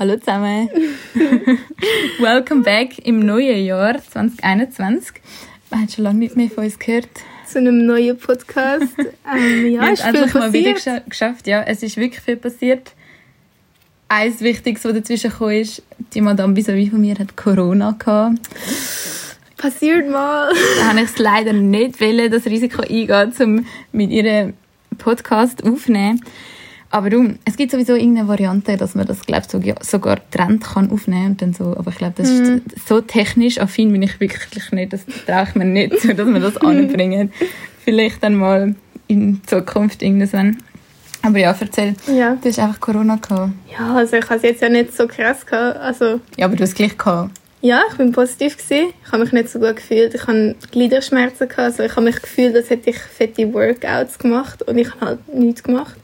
Hallo zusammen. Welcome back im neuen Jahr 2021. Man hat schon lange nicht mehr von uns gehört. Zu einem neuen Podcast. Ähm, ja, Wir ist endlich mal wieder geschafft. Ja, es ist wirklich viel passiert. Eins Wichtiges, was dazwischen gekommen ist, die Madame vis von mir hat Corona gehabt. Passiert mal. Da habe ich es leider nicht wollen, das Risiko eingehen, um mit ihrem Podcast aufzunehmen. Aber du, es gibt sowieso irgendeine Variante, dass man das, glaube ich, so, sogar getrennt kann aufnehmen und dann so. Aber ich glaube, das ist so technisch affin bin ich wirklich nicht. Das traue ich mir nicht zu, dass wir das anbringen. Vielleicht dann mal in Zukunft irgendwann. Aber ja, erzähl. Ja. Du hast einfach Corona gehabt. Ja, also ich habe es jetzt ja nicht so krass gehabt. Also, Ja, aber du hast es gleich gehabt. ja, ich bin positiv gewesen. Ich habe mich nicht so gut gefühlt. Ich habe Gliederschmerzen gehabt. Also ich habe mich gefühlt, als hätte ich fette Workouts gemacht und ich habe halt nichts gemacht.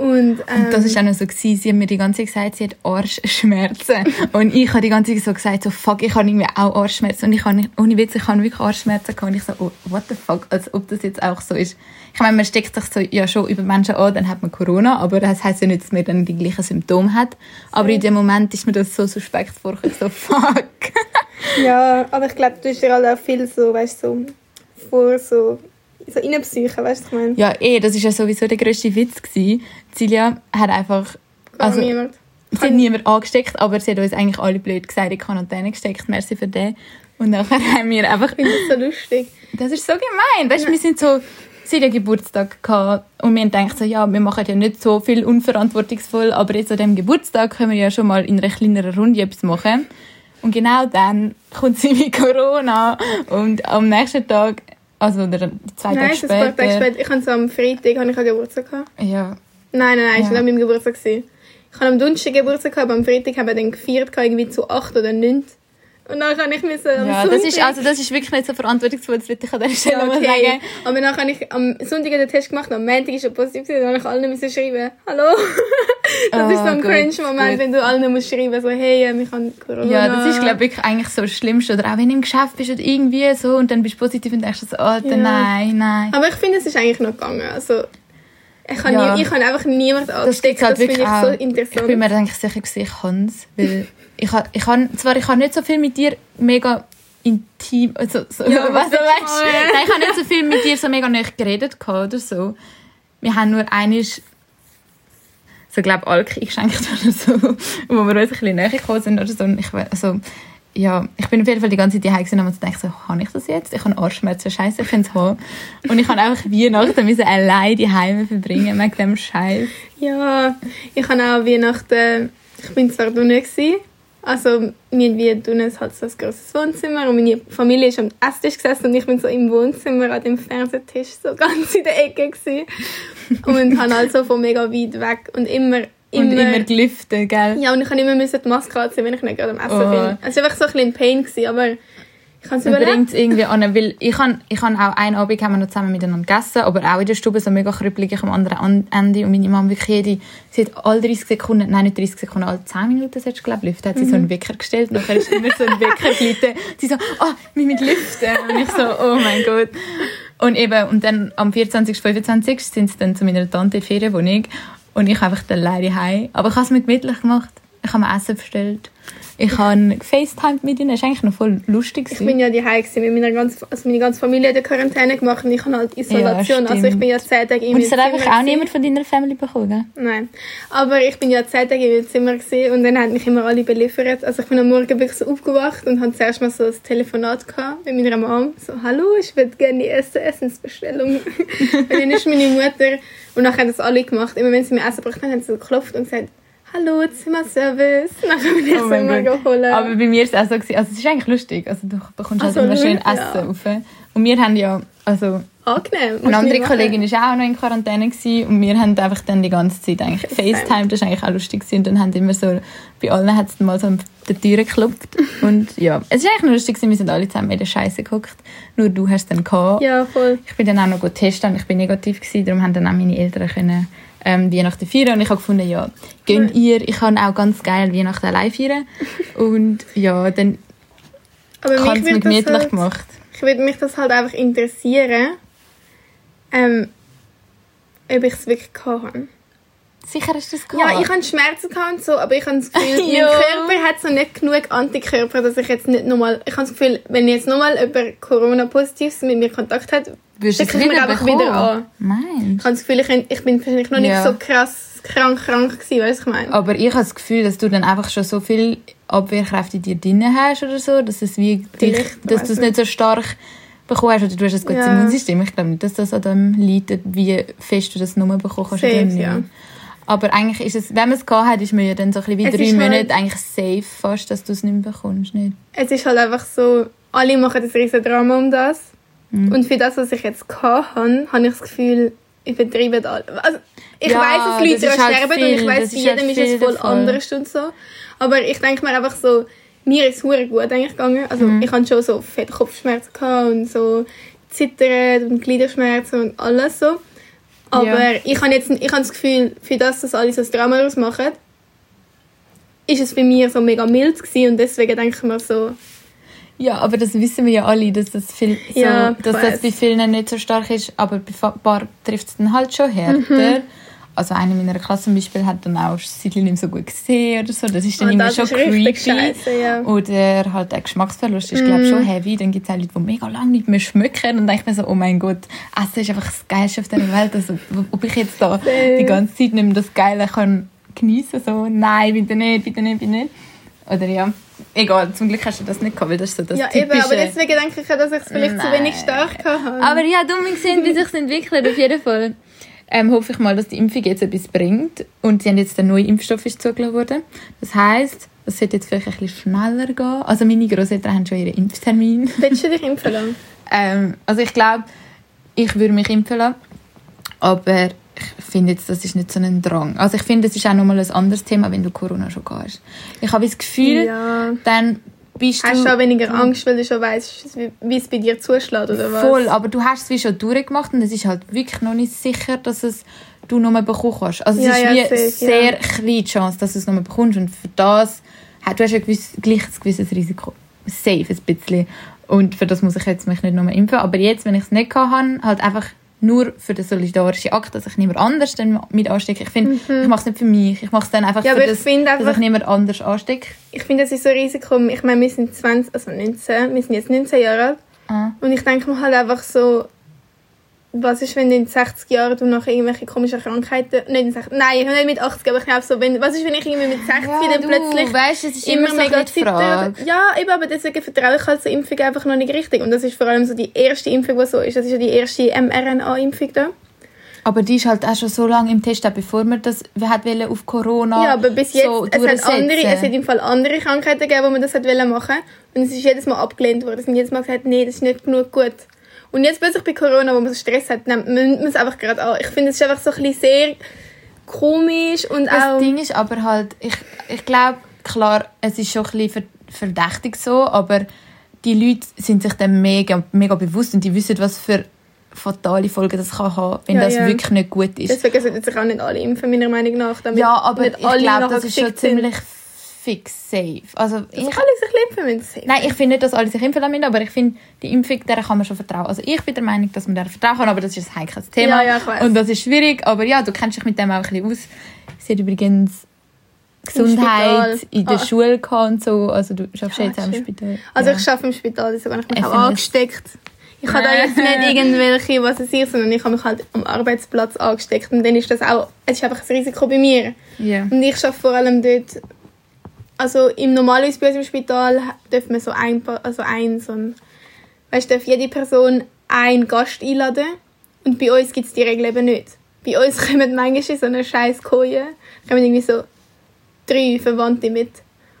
Und, ähm, Und das ist auch noch so gewesen, sie hat mir die ganze Zeit gesagt, sie hat Arschschmerzen. und ich habe die ganze Zeit so gesagt, so fuck, ich habe irgendwie auch Arschschmerzen. Und ich habe nicht, ohne Witz, ich habe wirklich Arschschmerzen gehabt. Und ich so, oh, what the fuck, als ob das jetzt auch so ist. Ich meine, man steckt sich so ja schon über Menschen an, dann hat man Corona, aber das heisst ja nicht, dass man dann die gleichen Symptome hat. Aber in dem Moment ist mir das so suspekt vorgekommen, so fuck. Ja, aber ich glaube, du hast dir halt auch viel so, weißt du, so vor so, so innenpsyche, weißt du, ich meine? ja, eh, das ist ja sowieso der grösste Witz gewesen. Celia hat einfach, also, niemand. Sie hat niemand angesteckt, aber sie hat uns eigentlich alle blöd gesagt, in Quarantäne gesteckt. Merci für den. Und nachher haben wir einfach... Ich finde das so lustig. Das ist so gemein. Weißt du, wir sind so... Sie hat ja Geburtstag gehabt und wir haben gedacht so, ja, wir machen ja nicht so viel unverantwortungsvoll, aber jetzt an dem Geburtstag können wir ja schon mal in einer kleineren Runde etwas machen. Und genau dann kommt sie mit Corona und am nächsten Tag, also oder zwei Nein, Tage es ist ein paar Tage später, später. Ich hatte so am Freitag habe ich auch Geburtstag gehabt. ja, Nein, nein, nein, Ja. es war an meinem Geburtstag. gewesen. Ich hatte am Donnerstag Geburtstag, gehabt, aber am Freitag haben wir dann gefeiert, irgendwie zu acht oder neun. Und dann kann ich müssen am ja, Sonntag... das ist also das ist wirklich nicht so verantwortungsvoll, das will ich an dieser Stelle ja, okay. sagen. Aber dann habe ich am Sonntag den Test gemacht und am Montag ist er positiv gewesen. Dann habe ich allen müssen schreiben, hallo. Das ist so Ah, ein gut, cringe-Moment, wenn du allen musst schreiben, so, hey, ähm, ich habe Corona. Ja, das ist, glaube ich, wirklich eigentlich so das Schlimmste. Oder auch wenn du im Geschäft bist oder irgendwie so und dann bist du positiv und denkst so, Alter, Ja. nein, nein. Aber ich finde, es ist eigentlich noch gegangen. Also, ich habe Ja. nie, ich habe einfach niemanden Das angesteckt. gibt's halt Das finde ich auch. so Ich interessant. bin mir eigentlich sicher, ich kann es. Weil ich habe, ich habe, zwar, ich habe nicht so viel mit dir mega intim, also, so, Ja, was weißt. Nein, ich habe nicht so viel mit dir so mega nicht geredet oder so. Wir haben nur einiges so, glaube Alk eingeschenkt oder so, wo wir uns ein bisschen näher gekommen sind oder so. Und ich, also, ja, ich bin auf jeden Fall die ganze Zeit daheim gewesen und gedacht, so, kann ich das jetzt? Ich habe Arschschmerzen, scheiße, ich kann es haben. Und ich habe einfach Weihnachten müssen allein die Heime verbringen wegen dem Scheiß. Ja, ich habe auch Weihnachten, ich bin zwar drinnen gewesen, also wir wie drinnen halt so ein grosses Wohnzimmer und meine Familie ist am Esstisch gesessen und ich bin so im Wohnzimmer an dem Fernsehtisch so ganz in der Ecke gewesen und habe halt so von mega weit weg und immer, Und immer, immer gelüftet, gell? ja und ich habe immer die Maske anziehen, wenn ich nicht gerade am Essen Oh. bin. Es war einfach so ein bisschen in Pain gewesen, aber es Man bringt es irgendwie an, weil ich han ich han auch einen Abend haben wir noch zusammen miteinander gegessen, aber auch in der Stube so mega krüppelig am anderen An- Ende und meine Mama wirklich jede, sie hat alle 30 Sekunden, nein nicht 30 Sekunden, alle 10 Minuten hat glaube ich, hat sie so einen Wecker gestellt, nachher ist immer so ein Wecker geläutet. sie so, oh, wir mit lüften und ich so, oh mein Gott. Und eben, und dann am 24. 25. sind sie dann zu meiner Tante in die Ferienwohnung und ich einfach dann alleine heim. Aber ich habe es mir gemütlich gemacht. Ich habe mir Essen bestellt. Ich habe gefacetimed mit ihnen. Das war eigentlich noch voll lustig. Ich bin ja die mit meiner ganzen, also meine ganze Familie hat Quarantäne gemacht und ich habe halt Isolation. also ich bin ja zehn Tage in Und es hat einfach auch gewesen. niemand von deiner Family bekommen? Nein. Aber ich bin ja zehn Tage in meinem Zimmer gewesen und dann haben mich immer alle beliefert. Also ich bin am Morgen wirklich so aufgewacht und hatte zuerst mal so ein Telefonat gehabt mit meiner Mom. So, hallo, ich würde gerne die erste Essensbestellung. und dann ist meine Mutter und nachher haben das alle gemacht. Immer wenn sie mir Essen gebracht haben, haben sie geklopft und gesagt, hallo, Zimmerservice. Nachher bin ich Oh so mein immer geholt. Aber bei mir ist es auch so, gewesen, also es ist eigentlich lustig, also du bekommst halt Also, immer schön ja. Essen rauf. Und wir haben ja, also Angenehm. Eine andere. Kollegin war auch noch in Quarantäne gewesen, und wir haben einfach dann die ganze Zeit eigentlich FaceTime, das war eigentlich auch lustig gewesen. und dann haben immer so, bei allen hat es mal so an der Tür geklopft und ja, es war eigentlich noch lustig gewesen, wir sind alle zusammen in der Scheiße geguckt, nur du hast dann gehabt. Ja, voll. Ich bin dann auch noch gut testen und ich bin negativ gewesen, darum haben dann auch meine Eltern können ähm, Weihnachten feiern und ich habe gefunden, ja, gönn ihr, ich kann auch ganz geil Weihnachten allein feiern und ja, dann Aber habe mich ich es mir gemütlich halt, gemacht. ich würde mich das halt einfach interessieren, ähm, ob ich es wirklich habe. sicher hast du das gehabt. Ja, ich hatte Schmerzen gehabt und so, aber ich habe das Gefühl, mein. Körper hat so nicht genug Antikörper, dass ich jetzt nicht nochmal... Ich habe das Gefühl, wenn jetzt nochmal jemand Corona-Positives mit mir Kontakt hat, Würdest du es wieder einfach bekommen? wieder an. Meinst Ich habe das Gefühl, ich, ich bin vielleicht noch nicht Ja. so krass krank krank gewesen, weißt du, ich meine? Aber ich habe das Gefühl, dass du dann einfach schon so viel Abwehrkräfte in dir drin hast oder so, dass es wie dich, dass du es nicht. so stark bekommen hast oder du hast ein gutes Ja. Immunsystem. Ich glaube nicht, dass das an dem liegt, wie fest du das nur bekommen kannst Safe, ja. Aber eigentlich ist es, wenn man es gehabt hat, ist man ja dann so ein bisschen wie Es drei ist halt- Monate eigentlich safe fast, dass du es nicht mehr bekommst. Nicht? Es ist halt einfach so, alle machen das riesen Drama um das. Mhm. Und für das, was ich jetzt gehabt habe, habe ich das Gefühl, übertrieben alle. Also, ich Ja, weiss, dass Leute halt sterben viel, und ich für ist jedem halt ist es voll davon. anders und so. Aber ich denke mir einfach so, mir ist es gut eigentlich gegangen. Also Mhm. ich hatte schon so fette Kopfschmerzen gehabt und so Zittern und Gliederschmerzen und alles so. Aber Ja. ich habe jetzt ich habe das Gefühl, für das, dass alle so ein Drama daraus machen, ist es bei mir so mega mild gewesen und deswegen denke ich mir so, Ja, aber das wissen wir ja alle, dass das, viel, so, Ja, ich dass das bei vielen nicht so stark ist, aber bei ein paar trifft es dann halt schon härter. Mhm. Also eine meiner Klasse zum Beispiel hat dann auch Seitchen nicht so gut gesehen oder so. Das ist dann Ah, immer schon creepy. scheiße, ja. Oder halt der Geschmacksverlust ist, glaube ich, Mhm. schon heavy. Dann gibt es auch Leute, die mega lange nicht mehr schmecken und denke mir so, oh mein Gott, Essen ist einfach das Geilste auf dieser Welt. Also, ob ich jetzt da die ganze Zeit nicht mehr das Geile kann geniessen so, nein, bitte nicht, bitte nicht, bitte nicht. Oder ja, egal, zum Glück hast du das nicht gehabt, weil das ist so das ja, eben, typische... aber deswegen denke ich dass ich es vielleicht zu Nein. wenig stark habe. Aber ja, dumm gesehen, wie sich entwickelt, auf jeden Fall. Ähm, hoffe ich mal, dass die Impfung jetzt etwas bringt. Und sie haben jetzt der neue Impfstoff ist zugelassen worden. Das heisst, es sollte jetzt vielleicht ein bisschen schneller gehen. Also meine Großeltern haben schon ihren Impftermin. Willst du dich impfen lassen? Ähm, also ich glaube, ich würde mich impfen lassen. Aber ich finde jetzt, das ist nicht so ein Drang. Also ich finde, es ist auch nochmal ein anderes Thema, wenn du Corona schon gehabt hast. Ich habe das Gefühl, Ja. dann bist Hast du... du auch weniger Angst, weil du schon weißt, wie- es bei dir zuschlägt, oder was? Voll, aber du hast es wie schon durchgemacht und es ist halt wirklich noch nicht sicher, dass es du bekommen kannst. Also es Ja, ist ja, wie safe, sehr ja. klein die Chance, dass du es nur bekommst und für das hast du hast ein gewiss, gleich ein gewisses Risiko. Safe ein bisschen. Und für das muss ich jetzt mich nicht nur impfen. Aber jetzt, wenn ich es nicht habe, halt einfach nur für den solidarischen Akt, dass ich niemand anders dann mit anstecke. Ich finde, ich mache es nicht für mich. Ich mache es dann einfach Mhm. Ja, für aber ich das, finde dass einfach- ich niemand anders anstecke. Ich finde, das ist so ein Risiko. Ich meine, wir sind 20, also 19, wir sind jetzt 19 Jahre alt. Ah. Und ich denke mir halt einfach so, was ist, wenn in 60 Jahren du noch irgendwelche komischen Krankheiten, nicht in 60, nein, nicht mit 80, aber ich glaube so, wenn, was ist, wenn ich irgendwie mit 60 dann plötzlich weißt, es ist immer, immer so mega zittert. Ja, eben, aber deswegen vertraue ich halt so Impfung einfach noch nicht richtig. Und das ist vor allem so die erste Impfung, die so ist. Das ist ja die erste mRNA-Impfung da. Aber die ist halt auch schon so lange im Test, bevor man das wir hat wollen auf Corona Ja, aber bis jetzt, so es, hat andere, es hat im Fall andere Krankheiten gegeben, wo man das hat wollen machen Und es ist jedes Mal abgelehnt worden. Es sind jedes Mal gesagt, nee, das ist nicht genug gut. Und jetzt plötzlich bei Corona, wo man so Stress hat, nimmt man es einfach gerade an. Ich finde, es ist einfach so ein bisschen sehr komisch und Das auch... Ding ist aber halt, ich, ich glaube, klar, es ist schon ein bisschen ver- verdächtig so, aber die Leute sind sich dann mega, mega bewusst und die wissen, was für fatale Folgen das kann haben, wenn Ja, das ja. wirklich nicht gut ist. Deswegen sollten sich auch nicht alle impfen, meiner Meinung nach. Damit ja, aber ich glaube, das ist schon ziemlich fix safe. Also ich, alle sich impfen müssen. safe. Nein, ich finde nicht, dass alle sich impfen lassen müssen, aber ich finde, die Impfung, der kann man schon vertrauen. Also ich bin der Meinung, dass man der vertrauen kann, aber das ist ein heikles Thema. Ja, ja, ich weiss. Und das ist schwierig, aber ja, du kennst dich mit dem auch ein bisschen aus. Sie hat übrigens Gesundheit in der Ah. Schule gehabt und so. Also du schaffst Ja, jetzt auch im. Spital. Also ich arbeite im Spital, deswegen habe ich mich Ich auch angesteckt. Ich habe da jetzt nicht irgendwelche, was es ist, sondern ich habe mich halt am Arbeitsplatz angesteckt. Und dann ist das auch, es ist einfach ein Risiko bei mir. Ja. Und ich arbeite vor allem dort, also im normalerweise bei uns im Spital dürfen wir so ein, also ein, so ein, weißt darf jede Person einen Gast einladen. Und bei uns gibt es die Regel eben nicht. Bei uns kommen manchmal in so eine scheiß Koje, kommen irgendwie so drei Verwandte mit.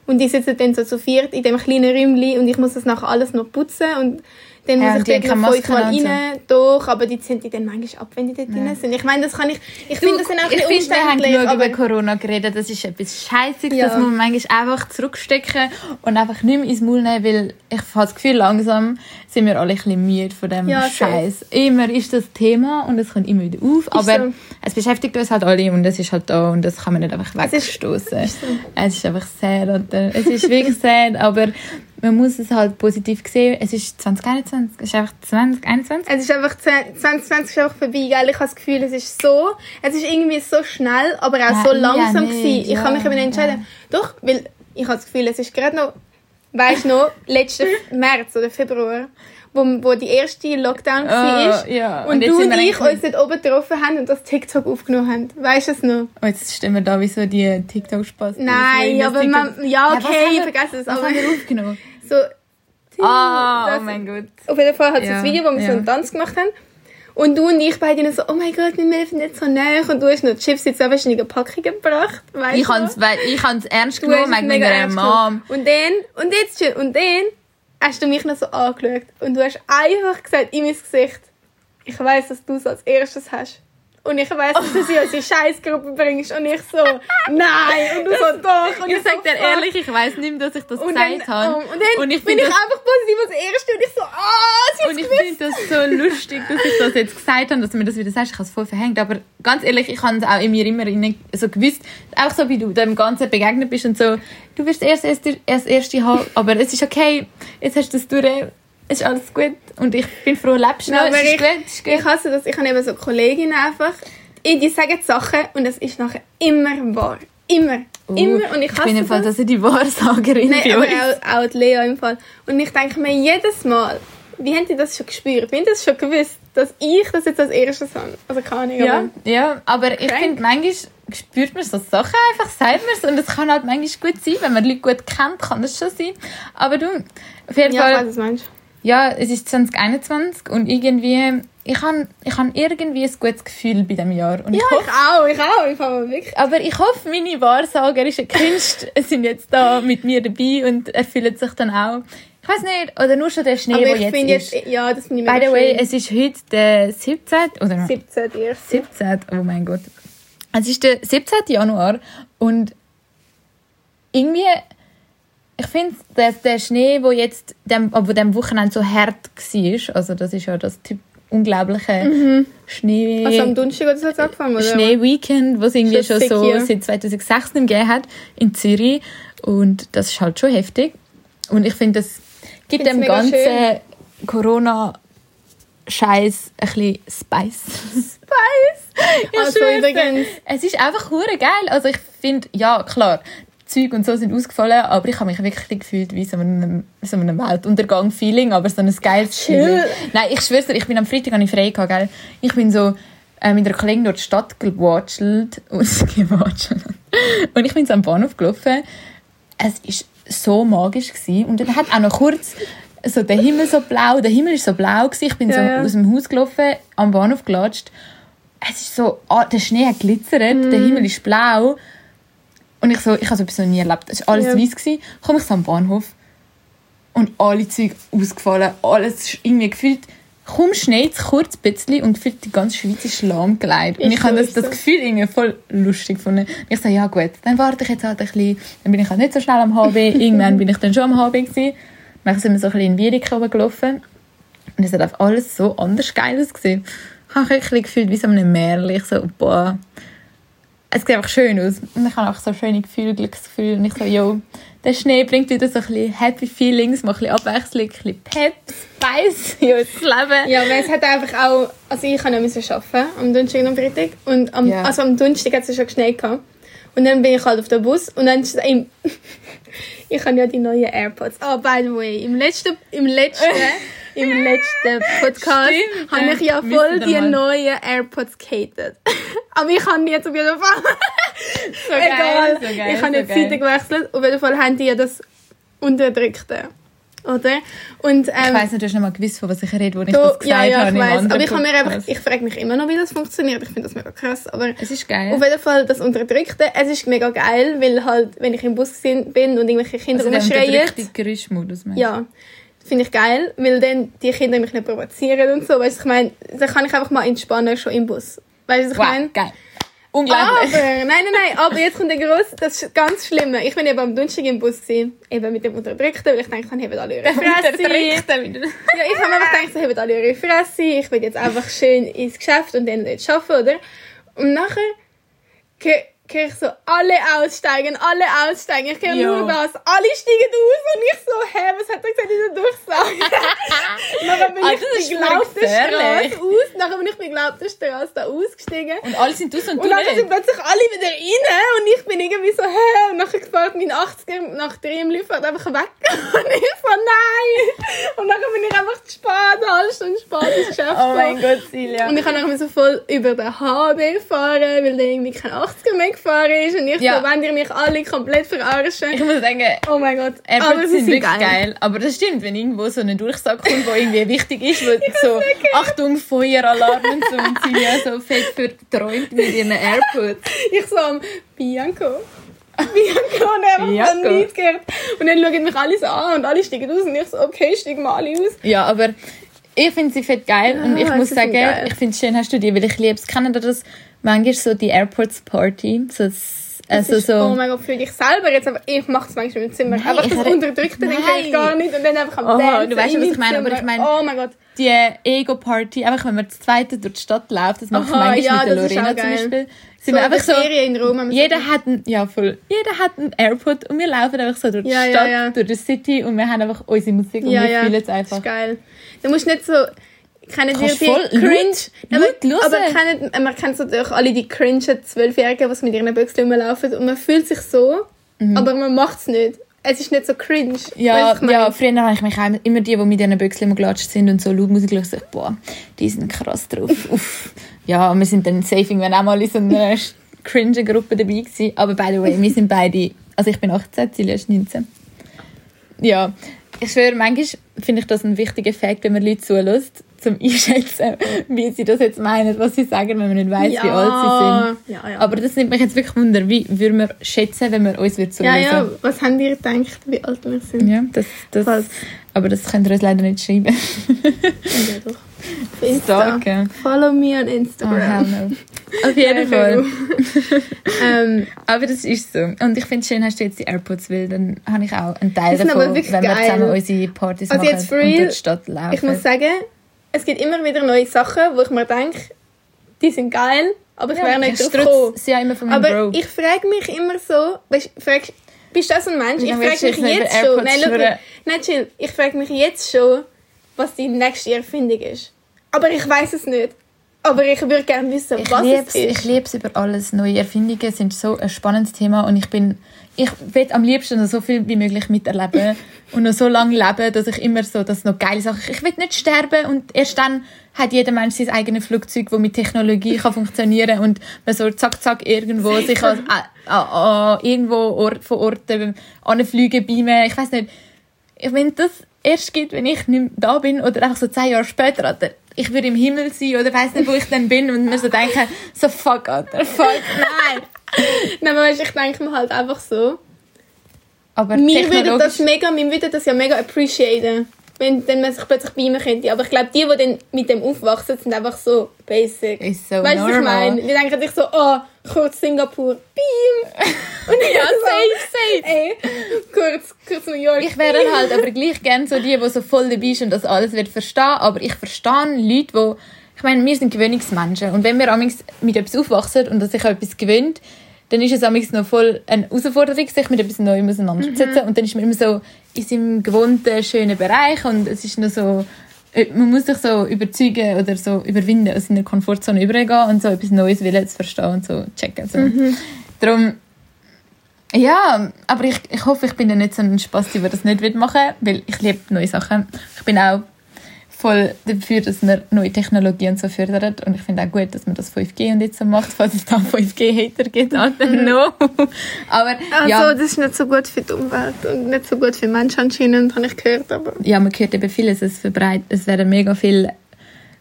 Und die sitzen dann so zu viert in dem kleinen Räumchen und ich muss das nachher alles noch putzen und dann Ja, muss die ich keine fünfmal rein, doch, aber die sind die dann manchmal ab, wenn die dort rein sind. Ich meine, das kann ich, ich finde das dann auch ein ich bisschen finde, wir haben umständlich, genug aber über Corona geredet. Das ist etwas Scheißiges, Ja. das muss man manchmal einfach zurückstecken und einfach nicht mehr ins Maul nehmen, weil ich habe das Gefühl, langsam sind wir alle ein bisschen müde von dem Ja, Scheiß. Immer ist das Thema und es kommt immer wieder auf, aber so. es beschäftigt uns halt alle und es ist halt da und das kann man nicht einfach ist- wegstoßen. ist so. Es ist einfach sad, oder? es ist wirklich sad, aber man muss es halt positiv sehen. Es ist 2021, es ist einfach 2021. Es ist einfach 2020 ist einfach vorbei, gell? Ich habe das Gefühl, es ist so, es ist irgendwie so schnell, aber auch Ja, so ja, langsam nicht, gewesen. Ich ja, kann mich eben nicht entscheiden. Doch, weil ich habe das Gefühl, es ist gerade noch, weißt du noch, letzten März oder Februar, wo, wo die erste Lockdown war. Oh, ja. Und, jetzt du und ich uns dort oben getroffen haben und das TikTok aufgenommen haben. Weißt du es noch? Oh, jetzt stehen wir da wie so die TikTok-Spaß. Nein, aber man, ja, okay, haben ich vergesse es. Was Aber haben wir aufgenommen? So, Ah, oh mein Gott. Auf jeden Fall hat es Ja, ein Video, wo wir so ja. einen Tanz gemacht haben. Und du und ich beide so, oh mein Gott, wir dürfen nicht so näher. Und du hast noch Chips in zwei verschiedene Packungen gebracht. Weißt Ich habe es ernst Du genommen wegen mega meiner Mom. Und dann, und jetzt schon, und dann hast du mich noch so angeschaut. Und du hast einfach gesagt in mein Gesicht, ich weiß, dass du es als erstes hast. Und ich weiß, dass du sie als die Scheißgruppe bringst. Und ich so, nein. Und du so, doch. Und Ich so, sag dir fuck. ehrlich, ich weiß nicht mehr, dass ich das Und gesagt habe. oh, und dann und ich bin ich das, einfach positiv als Erste. Und ich so, ah, sie und ich finde das so lustig, dass ich das jetzt gesagt habe, dass du mir das wieder sagst. Ich habe es voll verhängt. Aber ganz ehrlich, ich habe es auch in mir immer so gewusst, auch so wie du dem Ganzen begegnet bist und so, du wirst erst erst erst erste haben, aber es ist okay, jetzt hast du das durch, es ist alles gut und ich bin froh, lebst es ist ich- gut, es ist gut. Ich hasse das. Ich habe eben so Kolleginnen einfach. Die sagen Sachen und es ist nachher immer wahr. Immer. Immer. Und ich Uh, ich hasse bin im Fall das. dass ich die Wahrsagerin Nein, bei aber auch, auch die Lea im Fall. Und ich denke mir jedes Mal, wie haben die das schon gespürt? Wie haben das schon gewusst, dass ich das jetzt als erstes habe? Also keine Ahnung. Ja, aber- ja, aber ich finde, manchmal spürt man so Sachen einfach, sagt man es und es kann halt manchmal gut sein, wenn man Leute gut kennt, kann das schon sein. Aber du, auf jeden Ja, ich weiß, Fall, was du meinst. Ja, es ist 2021 und irgendwie, ich habe ich hab irgendwie ein gutes Gefühl bei diesem Jahr. Und Ja, ich hoffe, ich auch, ich auch. Ich wirklich. aber ich hoffe, meine wahrsagerischen Künste sind jetzt da mit mir dabei und erfüllen sich dann auch. Ich weiß nicht, oder nur schon der Schnee, Aber der ich jetzt finde ist. jetzt, ja, das finde ich By the way, schön. es ist heute der 17. oder 17 erst. 17. Oh mein Gott. Es ist der 17. Januar und irgendwie, ich finde, dass der Schnee, wo jetzt dem, aber dem Wochenende so hart war, also das ist ja das typ unglaubliche Schnee... Also am Donnerstag hat es angefangen, oder? Schnee-Weekend, was es irgendwie Schon so ja. seit 2016 gegeben hat in Zürich. Und das ist halt schon heftig. Und ich finde, das gibt Find's dem ganzen schön. Corona-Scheiß ein bisschen Spice. Spice! Ja, Also Es ist einfach hure geil. Also ich finde, ja, klar, Züg und so sind ausgefallen, aber ich habe mich wirklich gefühlt wie so einem, so einem Weltuntergang-Feeling, aber so ein geiles Chill. Feeling. Nein, ich schwör's dir, ich bin am Freitag habe ich frei gehabt, gell? Ich bin so äh, mit einer Kollegin durch die Stadt gewatschelt und gewatschelt. Und ich bin so am Bahnhof gelaufen. Es ist so magisch gewesen. und dann hat auch noch kurz so der Himmel so blau, der Himmel ist so blau gewesen. Ich bin so Ja, ja. aus dem Haus gelaufen, am Bahnhof gelatscht es ist so, ah, der Schnee hat glitzert, Mhm. der Himmel ist blau. Und ich so, ich habe so etwas noch nie erlebt. Es war alles Ja. weiss. Gewesen. Komme ich so am Bahnhof und alle Züge ausgefallen. Alles irgendwie gefühlt, kaum schneit es kurz ein bisschen und gefühlt die ganze Schweiz ist lahmgelegt. Und ich habe das, das. Gefühl irgendwie voll lustig gefunden. Ich so, ja gut, dann warte ich jetzt halt ein bisschen. Dann bin ich halt nicht so schnell am HB. Irgendwann bin ich dann schon am HB gewesen. Dann sind wir so ein bisschen in oben gelaufen. Und es hat einfach alles so anders geil ausgesehen. Ich habe mich wirklich gefühlt wie so ein Märchen. Ich so, boah. Es sieht einfach schön aus. Und ich habe auch so schöne Gefühle, Glücksgefühle. Und ich so, jo, der Schnee bringt wieder so ein bisschen Happy Feelings, mal ein bisschen Abwechslung, ein bisschen Pep, Spice, ja, das Leben. Ja, weil es hat einfach auch, also ich kann ja müssen arbeiten am Donnerstag und am Freitag und am, Ja. also am Donnerstag hat es schon geschneit gehabt. und dann bin ich halt auf dem Bus und dann ist es im, ich habe ja die neuen AirPods. Oh, by the way, im letzten, im letzten, im letzten Podcast Stimmt, habe ich ja müssen voll die neuen AirPods gehatet. Aber ich habe die jetzt auf jeden Fall. So Egal. so geil, ich habe so jetzt Seite geil. gewechselt. Auf jeden Fall haben die ja das Unterdrückte. Oder? Und, ähm, Ich weiss du hast nicht mal gewusst, von was ich rede, wo ich das gesagt ja, ja, habe. ich weiß. anderen Aber ich, habe mir einfach, ich frage mich immer noch, wie das funktioniert. Ich finde das mega krass. Aber Es ist geil. auf jeden Fall das Unterdrückte, es ist mega geil, weil halt, wenn ich im Bus bin und irgendwelche Kinder also rumschreien, unterdrückte Geräuschmodus, meinst du? ja, finde ich geil, weil dann die Kinder mich nicht provozieren und so. Weißt du, ich meine, dann kann ich einfach mal entspannen schon im Bus. Weißt du, ich Wow, meine? geil. Aber, Unglaublich. nein, nein, nein, aber jetzt kommt der Gross, das ist ganz Schlimme. Ich bin eben am Donnerstag im Bus gewesen, eben mit dem Unterdrückten, weil ich denke, dann haben alle ihre Fresse. Ja, ich habe einfach gedacht, so, haben alle ihre Fresse, ich will jetzt einfach schön ins Geschäft und dann dort arbeiten, oder? Und nachher höre ich so, alle aussteigen, alle aussteigen. Ich höre nur das, alle steigen aus und ich so, hä, was hat er gesagt in der Durchsage? Nachher bin Ah, ich. Straße aus, nachher bin ich bei glaubter Straße da ausgestiegen. Und alle sind aus und du Und dann sind plötzlich alle wieder rein und ich bin irgendwie so, hä? Und nachher fährt mein 80er nach Dremli fährt einfach weg. Und ich so, nein! Und dann bin ich einfach zu spät, eine halbe Stunde spät ins Geschäft Oh mein. Gott, Silja. Und ich habe nachher so voll über den HB fahren, weil der irgendwie kein 80er mehr gefahren ist. Und ich Ja. so, wenn ihr mich alle komplett verarschen. Ich muss sagen, Oh mein Gott. Airpods sie sind wirklich geil. Aber das stimmt, wenn irgendwo so eine Durchsage kommt, wo irgendwie wichtig ist, wo so, Achtung, Feueralarm und so, und sie ja so fett verträumt mit ihren Airpods. Ich so am Bianco. Bianco und er von nichts gehört. Und dann schauen mich alle so an und alle steigen aus. Und ich so, okay, steigen wir alle aus. Ja, aber ich finde sie fett geil und ich muss sagen, geil. ich finde es schön, hast du die, weil ich liebe es. Kennen das manchmal so die Airports Party? So, das- also Das ist, Oh so, mein Gott, für dich selber jetzt, aber ich mache es manchmal im Zimmer. Nein, einfach ich das Unterdrückte, den ich gar nicht. Und dann einfach am Oh, Dancen du weißt schon, was ich meine, aber ich meine- Oh mein Gott. die Ego-Party, einfach wenn man das zweite durch die Stadt läuft, das mache ich Aha, manchmal ja, mit der das Lorena zum. Beispiel. So Sind wir in einfach so, Ferien in Rom. wir jeder so- hat einen, ja voll, jeder hat einen Airport und wir laufen einfach so durch die Ja, ja, Stadt, ja. durch die City und wir haben einfach unsere Musik und wir fühlen es das einfach. ist geil. Du musst nicht so... Kennen Kannst die voll cringe... laut- laut hören. aber kennen, man kennt durch alle die cringe Zwölfjährigen, die mit ihren Büchsen rumlaufen und man fühlt sich so, aber man macht es nicht. Es ist nicht so cringe. Mhm. Ja, ja, früher habe ich mich auch immer die, die mit diesen Büchsen immer gelatscht sind und so laut Musik hören, ich, boah, die sind krass drauf. Uff. Ja, wir sind dann safe irgendwann auch mal in so einer cringe Gruppe dabei gewesen. Aber by the way, wir sind beide, also ich bin 18, Silja ist 19. Ja, ich schwöre, manchmal finde ich das ein wichtiger Fakt, wenn man Leute zulässt, zum einschätzen, wie sie das jetzt meinen, was sie sagen, wenn man nicht weiß, wie alt sie sind. Ja, ja. Aber das nimmt mich jetzt wirklich Wunder, wie würden wir schätzen, wenn wir uns wieder ja, zuhören? ja, was haben ihr gedacht, wie alt wir sind? Ja, das, das, Falls- aber das könnt ihr uns leider nicht schreiben. Ja, doch. Auf Insta. Stalken. Follow me on Oh, Instagram. no. Auf jeden Fall. ähm, Aber das ist so. Und ich finde es schön, hast du jetzt die AirPods, weil dann habe ich auch einen Teil davon, wenn wir geil. zusammen unsere Partys Also machen jetzt for und real, durch die Stadt laufen. ich muss sagen, es gibt immer wieder neue Sachen, wo ich mir denke, die sind geil, aber ich ja, wäre nicht ich drauf gekommen. sie immer von Aber Bro. ich frage mich immer so, weißt, frag, bist du das so ein Mensch? Ich frage mich jetzt schon, nein, schnurren? nein, chill, ich frage mich jetzt schon, was die nächste Erfindung ist. Aber ich weiß es nicht. Aber ich würde gerne wissen, Ich was liebe es es, ich ist. liebe es über alles. Neue Erfindungen sind so ein spannendes Thema und ich bin, ich will am liebsten noch so viel wie möglich miterleben und noch so lange leben, dass ich immer so, dass noch geile Sachen, ich will nicht sterben und erst dann hat jeder Mensch sein eigenes Flugzeug, das mit Technologie kann funktionieren und man so zack zack irgendwo sich als, äh, äh, äh, irgendwo Ort, von Orten anfliegen, beamen, ich weiß nicht, ich wenn das erst gibt, wenn ich nicht da bin oder einfach so zehn Jahre später, ich würde im Himmel sein oder weiß nicht, wo ich dann bin und mir so denken, so fuck, Alter, fuck, nein. Nein, aber weißt, ich denke mir halt einfach so, Aber wir würden technologisch, das mega, wir würden das ja mega appreciaten, wenn, wenn man sich plötzlich beamen könnte. Aber ich glaube, die, die dann mit dem aufwachsen, sind einfach so basic. ist so weißt du, was ich meine? Die denken sich so, oh, kurz Singapur, beam. Und ich Ja, safe, safe. Ey, kurz, kurz New York. Ich wäre dann halt aber gleich gerne so die, die so voll dabei sind und das alles wird verstehen. Aber ich verstehe Leute, die, ich meine, wir sind Gewöhnungsmenschen. Und wenn wir mit etwas aufwachsen und sich an etwas gewöhnt, dann ist es amigs noch voll eine Herausforderung, sich mit etwas Neuem auseinanderzusetzen. Und dann ist man immer so in seinem gewohnten, schönen Bereich und es ist noch so, man muss sich so überzeugen oder so überwinden, aus seiner Komfortzone übergehen und so etwas Neues wollen zu verstehen und so checken. So. Darum, ja, aber ich, ich hoffe, ich bin ja nicht so ein Spasti, der das nicht will machen will, weil ich liebe neue Sachen. Ich bin auch voll dafür, dass man neue Technologien und so fördert und ich finde auch gut, dass man das 5G und jetzt so macht, falls es da 5G-Hater gibt, Alter, no. aber Also, ja, das ist nicht so gut für die Umwelt und nicht so gut für Menschen anscheinend, habe ich gehört. Aber ja, man hört eben vieles, es, es werden mega viele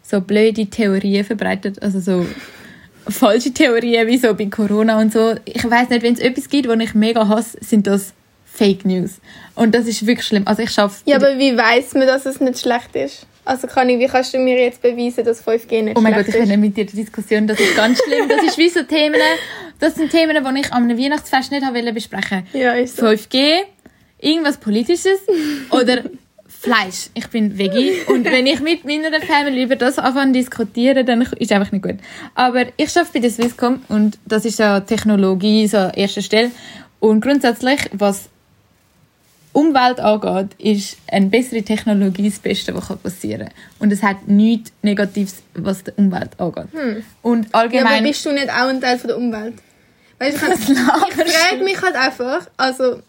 so blöde Theorien verbreitet, also so falsche Theorien, wie so bei Corona und so. Ich weiß nicht, wenn es etwas gibt, was ich mega hasse, sind das Fake News. Und das ist wirklich schlimm. Also ich schaffe ja, aber wie weiß man, dass es nicht schlecht ist? Also kann ich, wie kannst du mir jetzt beweisen, dass 5G nicht Oh mein Gott, ich nicht mit dir die Diskussion, das ist ganz schlimm. Das ist wie so Themen, das sind Themen, die ich am Weihnachtsfest nicht wollen besprechen Ja, ist so. 5G, irgendwas Politisches oder Fleisch. Ich bin Veggie. Und wenn ich mit meiner Family über das anfange diskutieren, dann ist es einfach nicht gut. Aber ich arbeite bei der Swisscom und das ist ja Technologie so an erster Stelle. Und grundsätzlich, was Umwelt angeht, ist eine bessere Technologie das Beste, was passieren kann. Und es hat nichts Negatives, was die Umwelt angeht. Und Ja, aber allgemein... bist du nicht auch ein Teil von der Umwelt? Weißt, du, ich, ich frage mich halt einfach, also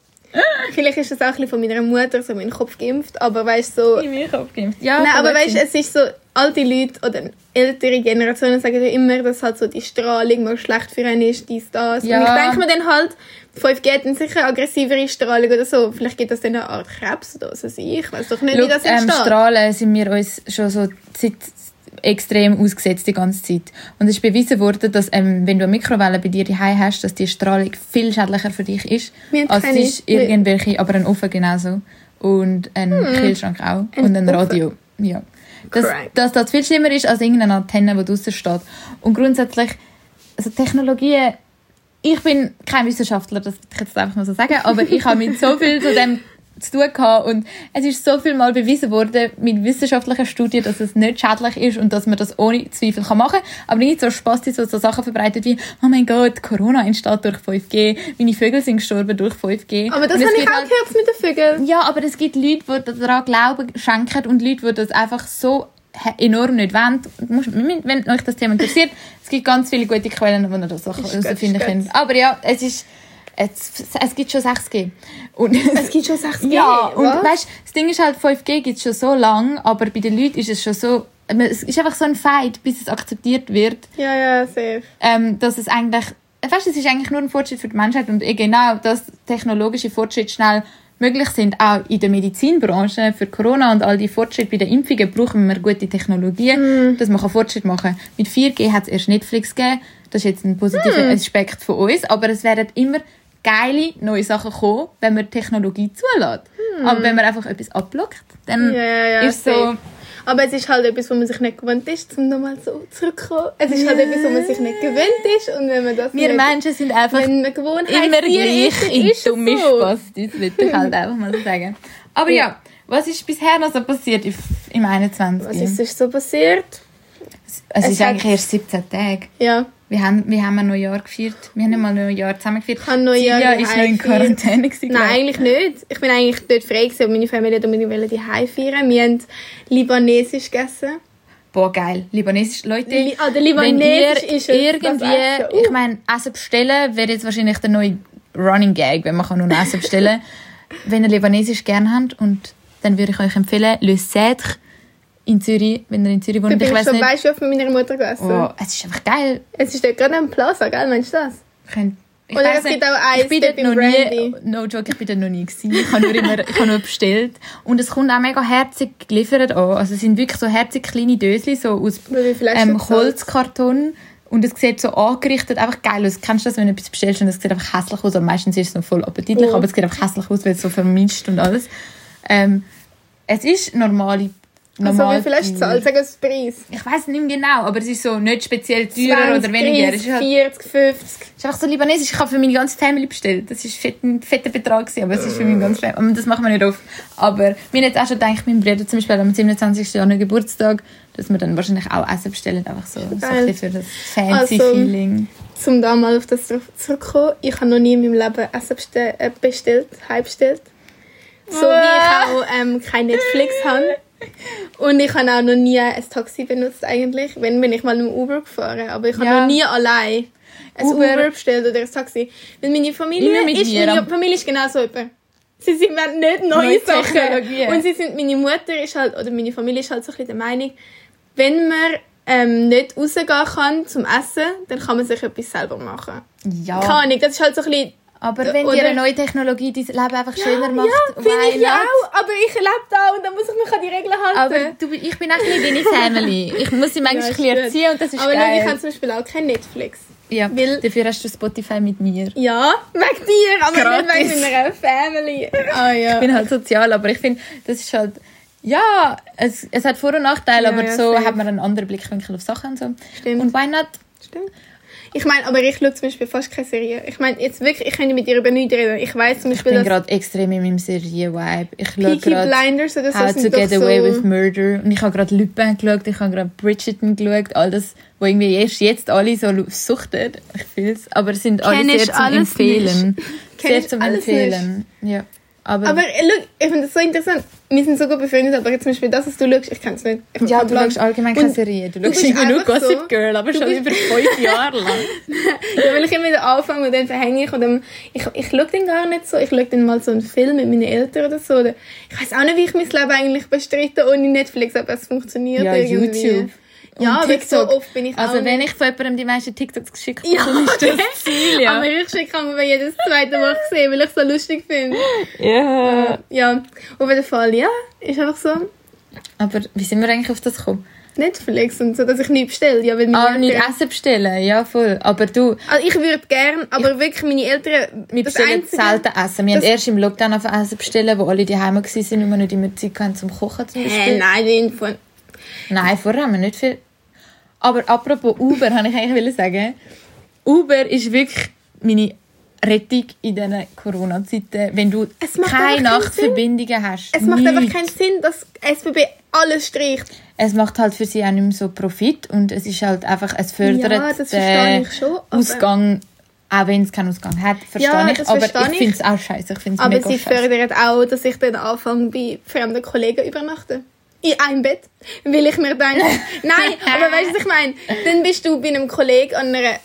vielleicht ist das auch ein bisschen von meiner Mutter so in meinen Kopf geimpft, aber weißt du, so, in meinen Kopf geimpft. Ja, Nein, aber weißt sein. es ist so, alte Leute oder ältere Generationen sagen ja immer, dass halt so die Strahlung mal schlecht für einen ist, dies, das. Ja. Und ich denke mir dann halt, 5G hat dann sicher aggressivere Strahlung oder so. Vielleicht gibt das dann eine Art Krebs oder weiß ich. Weiß doch nicht, Schau, wie das ähm, entsteht. Strahlen sind wir uns schon so seit extrem ausgesetzt die ganze Zeit. Und es ist bewiesen worden, dass ähm, wenn du eine Mikrowelle bei dir daheim hast, dass die Strahlung viel schädlicher für dich ist. Als ist irgendwelche, aber ein Ofen genauso. Und ein Kühlschrank auch. Ein und ein Ofen. Radio. Ja. Dass, dass das viel schlimmer ist als irgendeine Antenne, die draussen steht. Und grundsätzlich, also Technologien, ich bin kein Wissenschaftler, das will ich jetzt einfach mal so sagen, aber ich habe mit so viel zu dem zu tun gehabt und es ist so viel mal bewiesen worden mit wissenschaftlichen Studien, dass es nicht schädlich ist und dass man das ohne Zweifel kann machen kann. Aber nicht so Spaß, so, so Sachen verbreitet wie, oh mein Gott, Corona entsteht durch 5G, meine Vögel sind gestorben durch 5G. aber das habe ich auch halt- gehört mit den Vögeln. ja, aber es gibt Leute, die daran Glauben schenken und Leute, die das einfach so enorm nicht wollen. Wenn euch das Thema interessiert, es gibt ganz viele gute Quellen, wo ihr das herausfinden könnt. Aber ja, es ist... Es, es gibt schon 6G. Und Es gibt schon 6G. ja, und was? weißt, das Ding ist halt, 5G gibt es schon so lange, aber bei den Leuten ist es schon so... Es ist einfach so ein Fight, bis es akzeptiert wird Ja, ja, safe. ähm, dass es eigentlich, weißt, es ist eigentlich nur ein Fortschritt für die Menschheit und eh genau, dass technologische Fortschritte schnell möglich sind, auch in der Medizinbranche für Corona und all die Fortschritte bei den Impfungen brauchen wir gute Technologien, dass man kann Fortschritt machen kann. Mit 4G hat es erst Netflix gegeben, das ist jetzt ein positiver Aspekt von uns, aber es werden immer geile neue Sachen kommen, wenn man Technologie zulässt. Aber wenn man einfach etwas abblockt, dann ja, ja, ist so... safe. Aber es ist halt etwas, wo man sich nicht gewöhnt ist, um nochmal so zurückzukommen. Es ist halt Ja. etwas, wo man sich nicht gewöhnt ist und wenn man das Wir nicht, Menschen sind einfach immer gleich in ist, dumme es so. Spaß. Das will ich halt einfach mal so sagen. Aber ja, Ja. was ist bisher noch so passiert im- im 21? Was ist so passiert? Es es ist eigentlich erst 17 Tage. Ja, Wir haben, wir haben ein Neujahr gefeiert. Wir haben nicht mal ein Neujahr zusammen gefeiert. Ich habe Neujahr Silja ist noch in. Quarantäne. gewesen, Nein, glaub eigentlich nicht. Ich bin eigentlich dort frei gewesen, und meine Familie hat unbedingt die Heim feiern. Wir haben Libanesisch gegessen. Boah, geil. Libanesisch. Leute, Li ah, der wenn Libanesisch ihr ist irgendwie. Uh. ich meine, Essen bestellen wäre jetzt wahrscheinlich der neue Running Gag, wenn man kann nur Essen bestellen Wenn ihr Libanesisch gerne habt, und dann würde ich euch empfehlen, Le Cèdre in Zürich, wenn ihr in Zürich Da wohnt. bin Ich ich weiß schon weißt, oft mit meiner Mutter gegessen. Oh, es ist einfach geil. Es ist dort gerade am Plaza, gell? Meinst du das? Könnt- Ich Oder es gibt auch eins ich bin dort noch im nie, Brandy. no joke, ich bin dort noch nie gewesen. Ich habe nur immer, ich habe nur bestellt. Und es kommt auch mega herzig geliefert an. Also es sind wirklich so herzig kleine Döschen, so aus ähm? Holzkarton. Und es sieht so angerichtet einfach geil aus. Kennst du das, wenn du etwas bestellst und es sieht einfach hässlich aus? Und meistens ist es noch voll appetitlich, Oh. aber es sieht einfach hässlich aus, weil es so vermischt und alles. Ähm, es ist normale, Also normal wie viel hast du gezahlt? Sag uns den Preis. Ich weiß nicht mehr genau, aber es ist so nicht speziell teurer 20, oder weniger. Es 30, ist halt 40, 50. es ist einfach so libanesisch. Ich habe für meine ganze Family bestellt. Das war ein fetter Betrag, gewesen, aber es ist für meine ganze Family. Das machen wir nicht oft. Aber wir haben jetzt auch schon gedacht, mein Bruder zum Beispiel am 27. Januar Geburtstag, dass wir dann wahrscheinlich auch Essen bestellen. Einfach so, so ein Geil. bisschen für das fancy Also, Feeling. Um da mal auf das zurück- zurückzukommen, ich habe noch nie in meinem Leben Essen bestell, äh, bestellt, bestellt. So wie ich auch ähm, kein Netflix habe. Und ich habe auch noch nie ein Taxi benutzt eigentlich. Wenn, bin ich mal im Uber gefahren. Aber ich habe Ja. noch nie allein ein Uber- Uber, bestellt oder ein Taxi. Weil meine Familie ist, mir. meine Familie ist genau so jemand. Sie sind wollen nicht neue Neue Sachen. Und sie sind, meine Mutter ist halt, oder meine Familie ist halt so ein bisschen der Meinung, wenn man ähm, nicht rausgehen kann zum Essen, dann kann man sich etwas selber machen. Ja. Keine Ahnung, das ist halt so ein bisschen... Aber wenn Oder- dir eine neue Technologie dein Leben einfach schöner macht, ja, finde ich ja auch, aber ich lebe da und dann muss ich mich an die Regeln halten. Aber du, ich bin auch ein bisschen deine Family. Ich muss sie manchmal Ja, ein bisschen erziehen und das ist aber schau, ich geil. habe zum Beispiel auch kein Netflix. ja, weil- dafür hast du Spotify mit mir. Ja, wegen dir, aber Gratis. nicht wegen meiner Family. Ah ja. Ich bin halt sozial, aber ich finde, das ist halt, ja, es, es hat Vor- und Nachteile, Ja, aber ja, so safe. hat man einen anderen Blickwinkel auf Sachen und so. Stimmt. Und why not? Stimmt. Ich meine, aber ich schaue zum Beispiel fast keine Serie. Ich meine, jetzt wirklich, ich kann mit dir über nichts reden. Ich weiß zum Ich Beispiel, bin dass gerade extrem in meinem Serien-Vibe. Ich schaue gerade Blinders oder so How to Get so... Away with Murder. Und ich habe gerade Lupin geschaut, ich habe gerade Bridgerton geschaut. All das, wo irgendwie erst jetzt alle so suchten. Ich fühle es. Aber es sind alle sehr ich zum alles Empfehlen. Kenn Sehr ich zum alles Empfehlen. Ja. Aber, Aber look, ich finde das so interessant. Wir sind so gut befreundet, aber jetzt zum Beispiel das, was du schaust, ich kann es nicht. Ich ja, du schaust allgemein keine Serie. Du schaust irgendwie nur Gossip so- Girl, aber schon über fünf Jahre lang. Ja, weil ich immer wieder anfange und dann verhänge ich und dann, ich, ich schaue den gar nicht so. Ich schaue dann mal so einen Film mit meinen Eltern oder so. Oder ich weiß auch nicht, wie ich mein Leben eigentlich bestreite ohne Netflix, aber es funktioniert Ja, irgendwie. YouTube. Ja, aber so TikTok. oft bin ich Also auch wenn ich von jemandem die meisten TikToks geschickt Ja, bekomme, ist das Ziel, ja. Aber ich schicke mir jedes zweite Mal sehen, weil ich es so lustig finde. ja. Ja, auf jeden Fall, ja. Ist einfach so Aber wie sind wir eigentlich auf das gekommen? Netflix und so, dass ich nicht bestelle. Ja, weil Ah, nicht Essen bestellen, ja voll. Aber du, Also ich würde gern, aber wirklich meine Eltern... wir bestellen Einzige- selten Essen. Wir haben erst im Lockdown auf Essen bestellen, wo alle daheim waren und wir nicht immer Zeit hatten zum Kochen zum Beispiel. Äh, nein, von... Nein, vorher haben wir nicht viel. Aber apropos Uber, habe ich eigentlich sagen. Uber ist wirklich meine Rettung in diesen Corona-Zeiten, wenn du keine einfach Nachtverbindungen hast. Es macht einfach Nichts. keinen Sinn, dass SBB alles streicht. Es macht halt für sie auch nicht mehr so Profit und es ist halt einfach, es fördert Ja, den ich schon, Ausgang, auch wenn es keinen Ausgang hat, verstehe Ja, ich. Aber verstehe ich finde es auch scheiße. Ich Aber mega sie fördern auch, dass ich dann anfange, bei fremden Kollegen übernachte. In einem Bett. Weil ich mir denke, nein, aber weißt du, was ich meine? Dann bist du bei einem Kollegen an einer,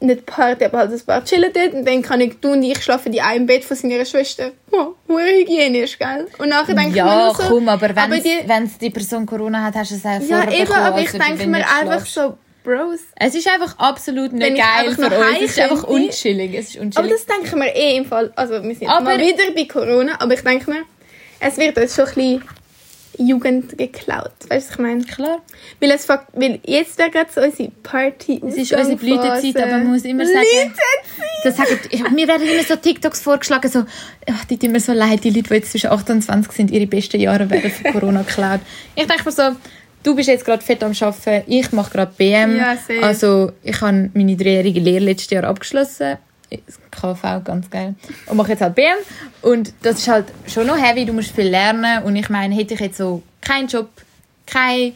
nicht Party, aber halt ein paar chillen dort und dann kann ich, du und ich schlafen in einem Bett von seiner Schwester. Oh, hure hygienisch, gell? Und nachher denke ich mir Ja, so, komm, aber wenn aber die- wenn's die Person Corona hat, hast du es auch Ja, eben, aber ich wenn denke mir einfach so, Bros. Es ist einfach absolut Wenn nicht ich geil für uns. Es ist einfach könnte. unchillig. Es ist Aber unchillig. das denke ich mir eh im Fall. Also, wir sind Aber- mal wieder bei Corona, aber ich denke mir, es wird uns schon ein bisschen Jugend geklaut. Weißt du, was ich meine? Klar. Weil, es, weil jetzt wäre gerade so unsere Party. Es ist unsere Blütezeit, aber man muss immer sagen... Das sagen, ich, mir werden immer so TikToks vorgeschlagen, so, ach, die tun mir so leid, die Leute, die jetzt zwischen 8 und 20 sind, ihre besten Jahre werden von Corona geklaut. Ich denke mir so, du bist jetzt gerade fett am Arbeiten, ich mache gerade BM. Ja, safe. also ich habe meine dreijährige Lehre letztes Jahr abgeschlossen. KV, ganz geil. Und mache jetzt halt BM. Und das ist halt schon noch heavy, du musst viel lernen. Und ich meine, hätte ich jetzt so keinen Job, keine,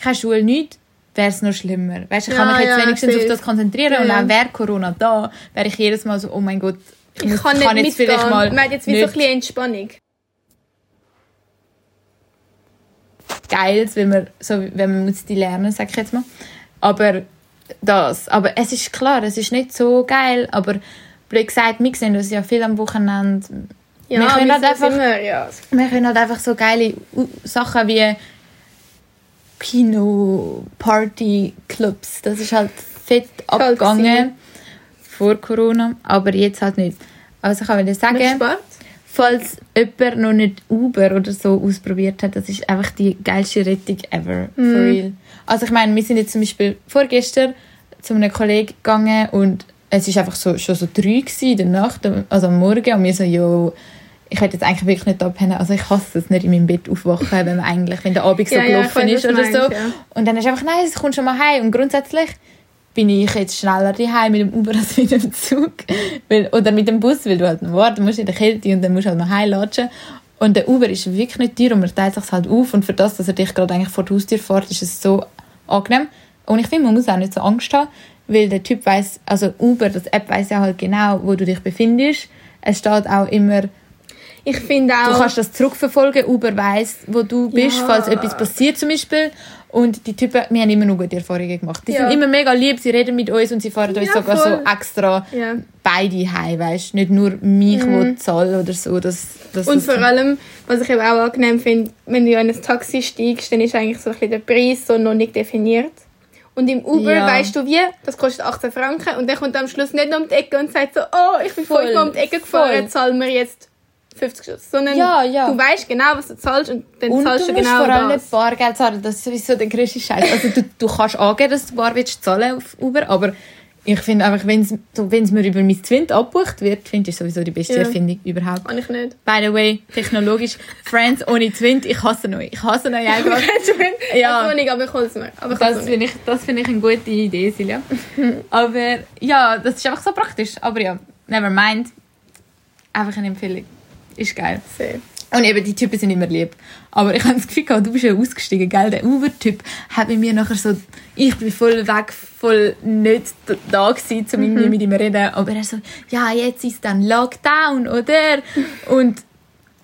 keine Schule, nichts, wäre es noch schlimmer. Weißt, ich Ja, kann mich jetzt ja, wenigstens safe. auf das konzentrieren Ja, und ja. auch wäre Corona da, wäre ich jedes Mal so, oh mein Gott, ich, Ich muss, kann nicht jetzt vielleicht mal Man hat jetzt wie so ein bisschen Entspannung. Geiles, wenn man, so, wenn man muss die lernen, sag ich jetzt mal. Aber das, aber es ist klar, es ist nicht so geil, aber blöd gesagt, wir sehen uns ja viel am Wochenende. Ja, wir können halt einfach, immer, ja. wir können halt einfach so geile Sachen wie Kino, Party, Clubs, das ist halt fett halt abgegangen vor Corona, aber jetzt halt nicht. Also ich wollte sagen, falls jemand noch nicht Uber oder so ausprobiert hat, das ist einfach die geilste Rettung ever. For real. Also ich meine, wir sind jetzt zum Beispiel vorgestern zu einem Kollegen gegangen und es ist einfach so, schon so drei in der Nacht, also am Morgen und wir so, jo, ich hätte jetzt eigentlich wirklich nicht abpennen. Also ich hasse es nicht in meinem Bett aufwachen, wenn man eigentlich, wenn der Abend so Ja, ja, gelaufen weiß, ist oder du so. meinst, ja. Und dann ist einfach, nein, es kommt schon mal heim. Und grundsätzlich bin ich jetzt schneller daheim mit dem Uber als mit dem Zug. Weil, oder mit dem Bus, weil du halt noch warten musst in der Kälte und dann musst du halt noch heimlatschen. Und der Uber ist wirklich nicht teuer und man teilt sich halt auf. Und für das, dass er dich gerade eigentlich vor die Haustür fährt, ist es so angenehm. Und ich finde, man muss auch nicht so Angst haben, weil der Typ weiß, also Uber, das App weiß ja halt genau, wo du dich befindest. Es steht auch immer, Ich finde auch... Du kannst das zurückverfolgen. Uber weiss, wo du bist, Ja. falls etwas passiert zum Beispiel. Und die Typen, wir haben immer noch gute Erfahrungen gemacht. Die Ja. sind immer mega lieb, sie reden mit uns und sie fahren uns Ja, sogar voll. so extra ja. beide heim, weißt Nicht nur mich, mhm. zahle oder so. Das, das, Und vor allem, was ich eben auch angenehm finde, wenn du in ein Taxi steigst, dann ist eigentlich so ein bisschen der Preis so noch nicht definiert. Und im Uber Ja. weißt du wie, das kostet 18 Franken und dann kommt am Schluss nicht noch um die Ecke und sagt so, oh, ich bin Voll. fünfmal um die Ecke gefahren, Voll. zahlen wir jetzt 50 Schuss. Sondern Ja, ja. du weißt genau, was du zahlst und dann und zahlst du du musst genau vor allem das. nicht Bargeld zahlen. Das ist sowieso der grösste Scheiß. Also du, du kannst angeben, dass du bar willst zahlen auf Uber, aber Ich finde einfach, wenn es so, mir über mein Twint abgebucht wird, finde ich sowieso die beste Ja. Erfindung überhaupt. Kann ich nicht. By the way, technologisch, Friends ohne Twint, ich hasse euch. Ich hasse euch einfach. ja. Ich nicht, aber ich hole es mir. Aber ich Das finde ich, das finde ich eine gute Idee, Silja. Aber ja, das ist einfach so praktisch. Aber ja, never mind. Einfach eine Empfehlung. Ist geil. nicht. Und eben, die Typen sind immer lieb. Aber ich habe das Gefühl gehabt, du bist ja ausgestiegen, gell? Der Uber-Typ hat bei mir nachher so... Ich bin voll weg, voll nicht da- gewesen, um irgendwie mit ihm zu reden. Aber er so, ja, jetzt ist dann Lockdown, oder? Und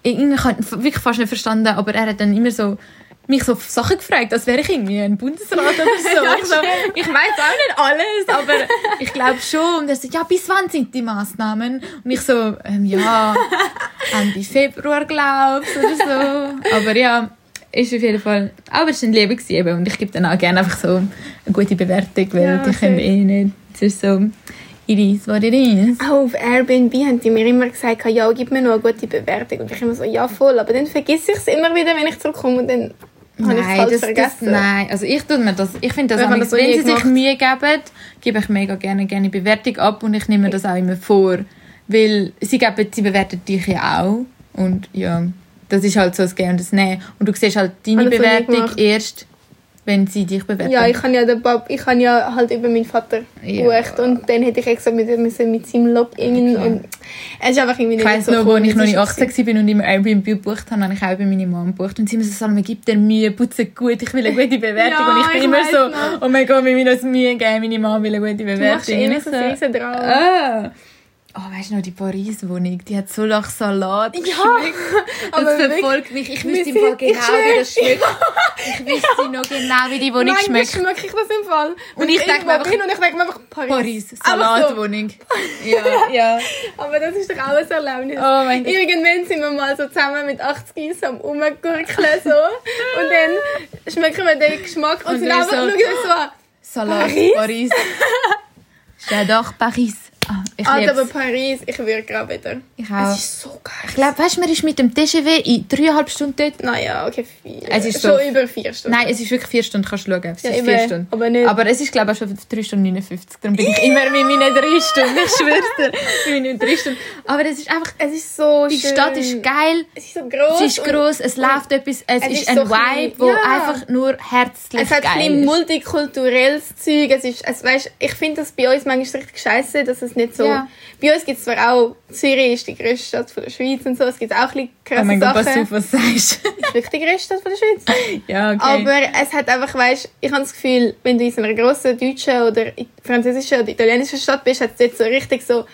irgendwie habe ich wirklich fast nicht verstanden, aber er hat dann immer so mich so Sachen gefragt, als wäre ich irgendwie ein Bundesrat oder so. ich, so ich weiß auch nicht alles, aber ich glaube schon. Und er so, ja, bis wann sind die Maßnahmen? Und ich so, ähm, ja, Ende Februar, glaubst oder so. Aber ja, ist auf jeden Fall, aber es war ein Leben eben. und ich gebe dann auch gerne einfach so eine gute Bewertung, weil Ja, die können eh nicht. Es ist so, it is what it is. Auch auf Airbnb haben die mir immer gesagt, ja, gib mir noch eine gute Bewertung. Und ich immer so, ja, voll. Aber dann vergesse ich es immer wieder, wenn ich zurückkomme und dann Nein, das, das, vergessen. nein, also ich tue mir das, ich finde das, Wenn das so wenn nie sie sich. Mühe geben, gebe ich mega gerne gerne Bewertung ab und ich nehme mir das auch immer vor, weil sie geben, sie bewerten dich ja auch und ja, das ist halt so das Gehen und das Nehmen und du siehst halt deine Bewertung erst, wenn sie dich bewerten. Ja, ich habe ja, den Bob, ich habe ja halt über meinen Vater Ja. gebucht und dann hätte ich extra mit, müssen mit seinem Login Okay. und es ist einfach irgendwie Ich nicht weiss so noch, cool, als ich noch nicht es 18 war und immer Airbnb gebucht habe, habe ich auch bei meiner Mom gebucht. Und sie immer so, Salome, gib dir Mühe, putze gut, ich will eine gute Bewertung. Ja, und ich bin ich immer so, noch. oh mein Gott, wir müssen uns Mühe geben, meine Mom will eine gute Du machst Bewertung. eh ich so so. Ah. Oh, weißt du noch, die Paris-Wohnung, die hat so nach Salat geschmeckt. aber Das verfolgt mich. Ich wüsste im Fall genau, ich wie das schmeckt. Ich wüsste noch genau, wie die Wohnung Nein, schmeckt. das schmecke ich das im Fall. Und Wenn ich denke mir einfach- bin und ich denke mir einfach Paris. Paris, Einfach so. Salatwohnung. Ja, ja. Aber das ist doch auch ein Erlebnis. Oh mein Gott. Irgendwann sind wir mal so zusammen mit 80 so am Rumgurkeln so. und dann schmecken wir den Geschmack und, Und sind einfach so- schauen so an. Salat, Paris? Paris. J'adore Paris. Ah, ich Alter, aber. Paris, ich würde gerade wieder. Ich auch. Es ist so geil. Ich glaube, weißt du, man ist mit dem TGV in dreieinhalb Stunden dort. Naja, okay, vier. Es ist schon so- über vier Stunden. Nein, es ist wirklich vier Stunden, kannst du schauen. Es Ja, ist vier Stunden. aber nicht- Aber es ist, glaube ich, schon 3 Stunden 59. Darum bin ich immer mit meinen drei Stunden. Ich schwör's dir. Mit meinen drei Stunden. Aber es ist einfach, Es ist so die schön. Stadt ist geil. Es ist so gross. Es ist gross, es läuft etwas, es, es ist, ist ein so Vibe, klein. wo Ja. einfach nur herzlich Es hat geil ein bisschen ist. multikulturelles Zeug. Es ist, es, weißt, ich finde das bei uns manchmal richtig scheiße, dass es nicht so. Ja. Bei uns gibt es zwar auch, Zürich ist die grösste Stadt von der Schweiz und so, es gibt auch ein bisschen krasse Oh mein Gott, pass auf, was du sagst. Es ist wirklich die grösste Stadt von der Schweiz. ja, okay. Aber es hat einfach, weißt, ich habe das Gefühl, wenn du in so einer grossen deutschen oder französischen oder italienischen Stadt bist, hat es dort so richtig so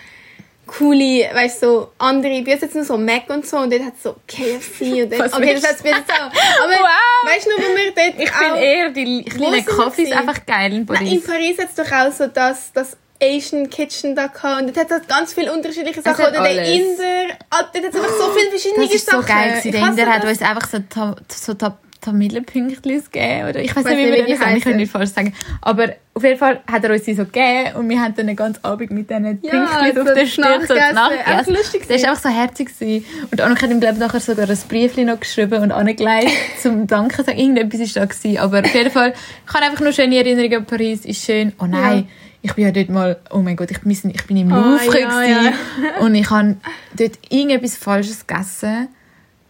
coole, weißt so andere, bei uns jetzt nur so Mac und so und dort hat es so KFC und Was okay, das hat es bei uns auch. Aber Wow. weißt du, wenn wir dort ich finde eher die kleinen Kaffees einfach geil in Nein, in Paris. Paris hat es doch auch so das, das Asian Kitchen da gehabt und dort hat es ganz viele unterschiedliche Sachen. Oder der alles. Inder, ah, dort hat es einfach so viele verschiedene Das ist so Sachen. geil gewesen. Der Inder hat uns einfach so, Ta so Ta Tamillenpünktchen gegeben. Oder ich weiß Weiss nicht, wie wir das sagen. Ich kann nicht falsch sagen. Aber auf jeden Fall hat er uns die so gegeben und wir haben dann den ganzen Abend mit diesen Ja, Pünktchen auf der das Stirn so Nachgegessen. lustig Das war einfach so herzig. Gewesen. Und Annika hat ihm, glaube ich, nachher sogar ein Briefchen noch geschrieben und angelegt zum Danken sagen. Irgendetwas war da. Gewesen. Aber auf jeden Fall, ich habe einfach nur schöne Erinnerungen an Paris. Ist schön. Oh nein. Ich bin ja dort mal, oh mein Gott, ich, bin- ich bin im Louvre ja, ja. und ich habe dort irgendetwas Falsches gegessen.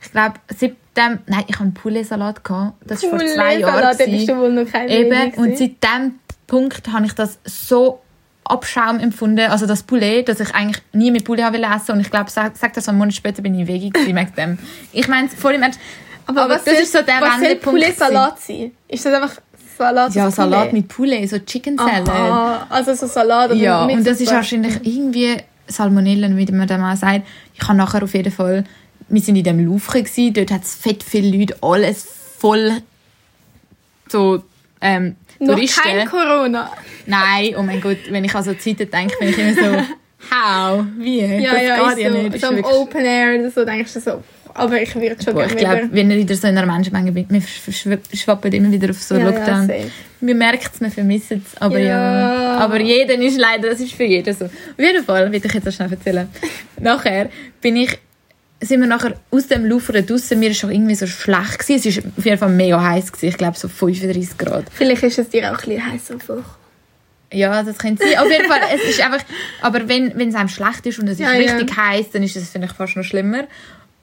Ich glaube, seit dem, nein, ich habe einen Poulet-Salat gehabt. Das war vor zwei Jahren. Poulet-Salat, du wohl noch kein Eben, und seit dem Punkt habe ich das so Abschaum empfunden, also das Poulet, dass ich eigentlich nie mit Poulet habe essen und ich glaube, sag, sag das einen Monat später bin ich Veggie gewesen wegen dem. Ich meine, voll im Ernst, aber, was das soll- ist so der was soll Wendepunkt. Poulet-Salat sein? Ist das einfach Salat Ja, Salat Poulet? mit Poulet, so Chicken Salad. Aha, also so Salat Ja, und das ist wahrscheinlich irgendwie Salmonellen, wie man dem auch sagt. Ich habe nachher auf jeden Fall, wir sind in dem Louvre gewesen, dort hat es fett viele Leute, alles voll so ähm, Noch Touristen. kein Corona. Nein, oh mein Gott, wenn ich an so Zeiten denke, bin ich immer so, how, wie, Ja, das ja, geht ja so, nicht. So wirklich- Open Air so denkst du so, aber ich würde schon Boah, ich gerne glaube, wenn ich wieder so in einer Menschenmenge bin, wir schwappen immer wieder auf so Ja, ja, Lockdown. safe. wir merken es, wir vermissen es, aber ja. Ja. Aber jeder ist leider, das ist für jeden so. Auf jeden Fall, will ich jetzt auch schnell erzählen. nachher bin ich, sind wir nachher aus dem Louvre draussen, mir war schon irgendwie so schlecht gewesen. Es war auf jeden Fall mega heiß gewesen. Ich glaube so 35 Grad. Vielleicht ist es dir auch ein bisschen heiß auf Ja, das könnte sein. Auf jeden Fall, es ist einfach, aber wenn, wenn es einem schlecht ist und es ist Ja, ja. richtig heiß, dann ist es, finde ich, fast noch schlimmer.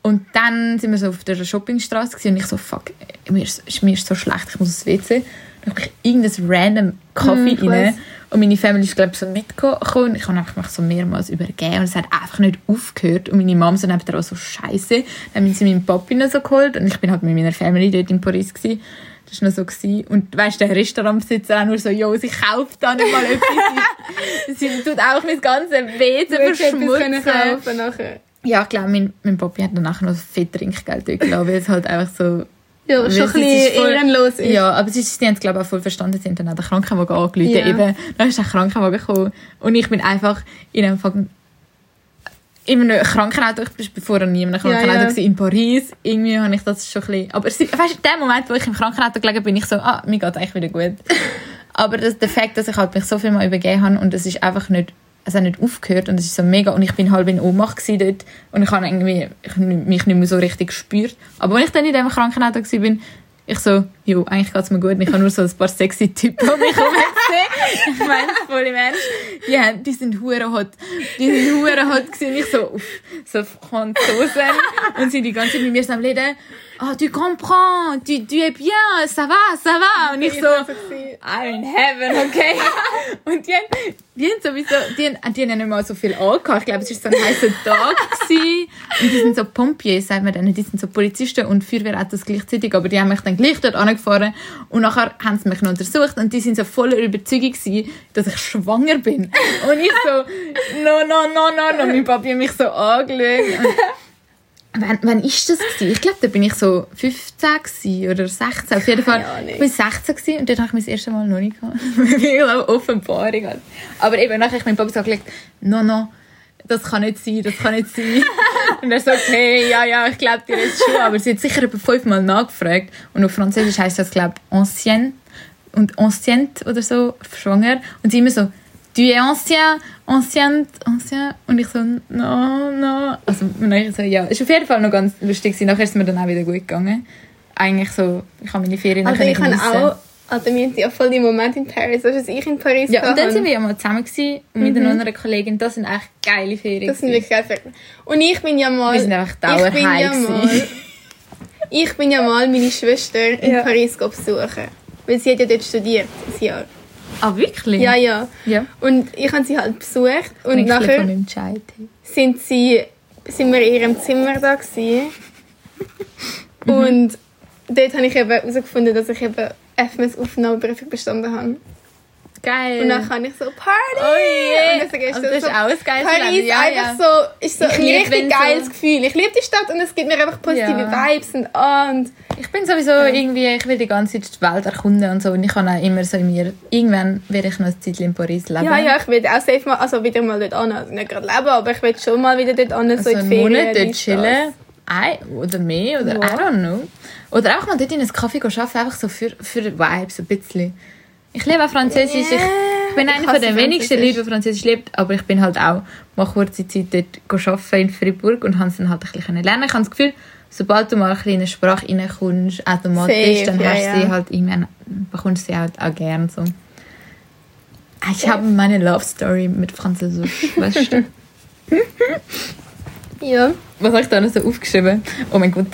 Und dann sind wir so auf der Shoppingstraße und ich so, fuck, mir ist, mir ist so schlecht, ich muss ins WC. Dann habe ich irgendein random Kaffee Hm, ich rein. Und meine Family ist, glaube ich, so mitgekommen. Ich habe einfach mich so mehrmals übergeben und es hat einfach nicht aufgehört. Und meine Mom so neben auch so scheiße. Dann haben sie meinen Papi noch so geholt und ich bin halt mit meiner Family dort in Paris gewesen. Das war noch so. Gewesen. Und weißt du, der Restaurantbesitzer auch nur so, jo, sie kauft da nicht mal etwas. sie, tut auch mein ganzes Wesen etwas können verschmutzen. kaufen nachher. Ja, ich glaube, mein, mein Papi hat dann nachher noch fett Trinkgeld gelassen, weil es halt einfach so... Ja, weil schon ein es bisschen ist voll- ehrenlos ist. Ja, aber sie, sie haben es, glaube ich, auch voll verstanden. Sie haben dann auch den Krankenwagen angerufen. Ja. Eben, dann ist der Krankenwagen gekommen. Und ich bin einfach in einem in einem Krankenauto, ich war vorher nie in einem Ja, Krankenauto ja. gewesen, in Paris. Irgendwie habe ich das schon ein bisschen... Aber es- weißt in dem Moment, wo ich im Krankenauto gelegen bin, ich so, ah, mir geht eigentlich wieder gut. aber das, der Fakt, dass ich halt mich so viel mal übergeben habe und es ist einfach nicht, es hat nicht aufgehört und es ist so mega und ich bin halb in Ohnmacht dort und ich habe irgendwie ich, mich nicht mehr so richtig gespürt. Aber als ich dann in diesem Krankenauto war, ich so, jo, eigentlich geht es mir gut ich habe nur so ein paar sexy Typen um mich herum. Ich meine voll im Ernst. Die, die sind hure hot. Die sind hure hot gewesen. Ich so, uff, so Franzosen. Und sie die ganze Zeit mit mir am Reden. Ah, tu comprends, tu, tu es bien, ça va, ça va. Und ich so. I'm in heaven, okay? Und die haben, die haben sowieso, die haben, die haben nicht mal so viel angehabt. Ich glaube, es war so ein heißer Tag. Gewesen. Und die sind so Pompiers, sagt man denen. Die sind so Polizisten und Feuerwehrautos gleichzeitig. Aber die haben mich dann gleich dort angefahren. Und nachher haben sie mich noch untersucht. Und die sind so voller Überzeugung gewesen, dass ich schwanger bin. Und ich so, no, no, no, no, no. Mein Papi hat mich so angeschaut. Und Wann, wann ist das gewesen? Ich glaube, da bin ich so 15 gewesen oder 16. Auf jeden Fall. Ahnung. Ich bin 16 gewesen und dort habe ich mein erstes Mal noch nicht gehabt. ich glaube, Offenbarung halt. Aber eben, nachher habe ich meinem Papa so gesagt, no, no, das kann nicht sein, das kann nicht sein. und er sagt, hey, ja, ja, ich glaube dir jetzt schon. Aber sie hat sicher etwa fünfmal nachgefragt. Und auf Französisch heisst das, glaube ich, ancienne und ancienne oder so, schwanger. Und sie immer so, tu es ancien, ancien, ancien. Und ich so, no, no. Also, und ich so, ja. Ist auf jeden Fall noch ganz lustig gewesen. Nachher ist es mir dann auch wieder gut gegangen. Eigentlich so, ich habe meine Ferien Also können ich habe geniessen. auch, also wir hatten ja voll die Momente in Paris, weißt du, als ich in Paris Ja, und dann war. sind wir ja mal zusammen gewesen, mit einer anderen Kollegin. Das sind echt geile Ferien. Mhm. Das sind wirklich geil. Und ich bin ja mal... Wir sind einfach ich bin ja. Ich bin ja mal meine Schwester in Ja. Paris besuchen. Weil sie hat ja dort studiert, ein Jahr. Ah, wirklich? Ja, ja. Ja. Und ich habe sie halt besucht und nachher... sind sie sind wir in ihrem Zimmer da gewesen. Mhm. und dort habe ich eben herausgefunden, dass ich eben FMS Aufnahmeprüfung bestanden habe. Geil. Und dann kann ich so Party. Oh je. Und Also das, ist so, ein geiles Paris. Ja, einfach ja. so ist so Ich ein liebe, richtig wenn so- geiles Gefühl. Ich liebe die Stadt und es gibt mir einfach positive Ja. Vibes und und Ich bin sowieso irgendwie, ich will die ganze Zeit die Welt erkunden und so. Und ich habe auch immer so in mir, irgendwann werde ich noch ein Zeitchen in Paris leben. ja, ja, ich will auch safe mal, also wieder mal dort an, also nicht gerade leben, aber ich will schon mal wieder dort an, so Also in die Ferien. Monat dort chillen. Ein, oder mehr, oder Ja. I don't know. Oder auch mal dort in einen Kaffee arbeiten, einfach so für, für Vibes ein bisschen. Ich liebe auch Französisch. Ich, ich bin einer von den wenigsten. Leuten, die Französisch lebt, aber ich bin halt auch mal kurze Zeit dort arbeiten in Fribourg und habe es dann halt ein bisschen lernen. Ich habe das Gefühl, sobald du mal ein bisschen in eine Sprache reinkommst, automatisch, Safe, dann hast du ja. sie halt irgendwann, bekommst du sie halt auch gern so. Ich habe meine Love Story mit Französisch, weißt du? Ja. Was habe ich da noch so aufgeschrieben? Oh mein Gott.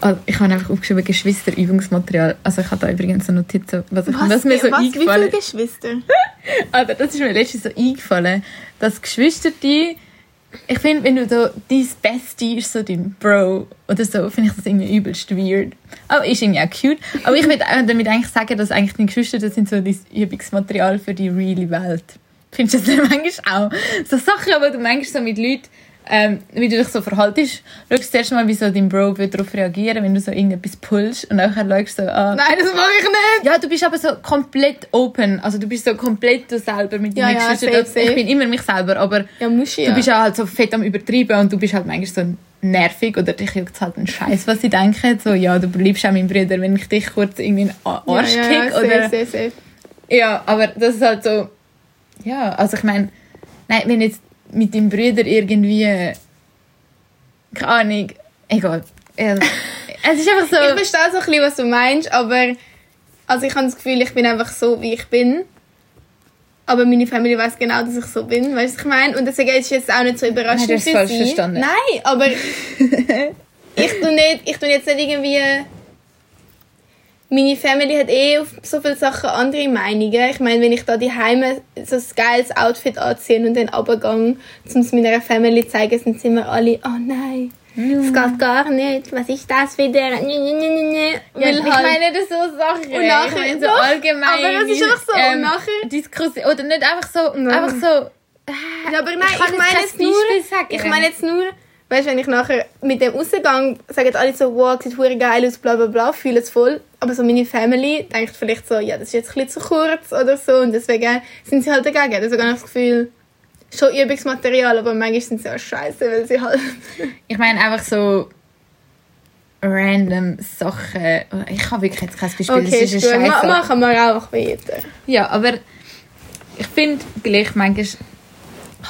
Ah, Ich habe einfach aufgeschrieben Geschwisterübungsmaterial. Also ich habe da übrigens eine Notiz, was, ich, was mir so was, wie eingefallen viele Geschwister? Alter, das ist mir letztens so eingefallen, dass Geschwister die ich finde, wenn du so dein Bestie ist so dein Bro oder so, finde ich das irgendwie übelst weird. Aber ist irgendwie auch cute. Aber ich würde damit eigentlich sagen, dass eigentlich deine Geschwister das sind so dein Übungsmaterial für die reale Welt. Findest du das manchmal auch? So Sachen, aber du manchmal so mit Leuten, ähm, wie du dich so verhaltest, schaust du zuerst mal, wie so dein Bro wird darauf reagieren, wenn du so irgendetwas pullst und nachher schaust du so, ah, Nein, das mache ich nicht. ja, du bist aber so komplett open. Also du bist so komplett du selber mit Ja, deinen ja, Geschwistern. safe, safe. Ich bin immer mich selber, aber Ja, musst du ja. du bist ja halt so fett am Übertreiben und du bist halt manchmal so nervig oder dich juckt halt ein Scheiß, was sie denken. So, ja, du bleibst auch mein Bruder, wenn ich dich kurz irgendwie in den Arsch ja, kick. ja, oder, safe, safe, safe. ja, aber das ist halt so, ja, also ich meine, nein, wenn jetzt mit deinem Bruder irgendwie, keine Ahnung, egal. Es ist einfach so, Ich verstehe so ein bisschen, was du meinst, aber also ich habe das Gefühl, ich bin einfach so, wie ich bin. Aber meine Familie weiß genau, dass ich so bin, weißt du, was ich meine? Und deswegen ist es jetzt auch nicht so überraschend Nein, du hast für falsch verstanden. Nein, aber ich tu nicht, ich tu jetzt nicht irgendwie... Meine Family hat eh auf so viele Sachen andere Meinungen. Ich meine, wenn ich da die Heime so ein geiles Outfit anziehe und dann runtergehe, um es meiner Family zu zeigen, sind sie immer alle, oh nein, das geht gar nicht, was ist das wieder? Ja, ich halt- meine das so Sachen. Und nachher- ich meine so doch, allgemein. aber es ist einfach so, und nachher- Diskussion. Oder nicht einfach so. Nein. Einfach so. Ja, aber nein, Ich ich, meine jetzt nur, ich meine jetzt nur, weißt du, wenn ich nachher mit dem rausgehe, sagen alle so, wow, sieht geil aus, bla bla bla, fühlen es voll. Aber so meine Family denkt vielleicht so, ja, das ist jetzt ein bisschen zu kurz oder so und deswegen sind sie halt dagegen. Deswegen habe ich das Gefühl, schon Übungsmaterial, aber manchmal sind sie auch scheiße, weil sie halt... Ich meine einfach so. Random Sachen. Ich habe wirklich jetzt kein Beispiel. Okay, das ist eine Scheiße. machen wir auch weiter. Ja, aber ich finde gleich manchmal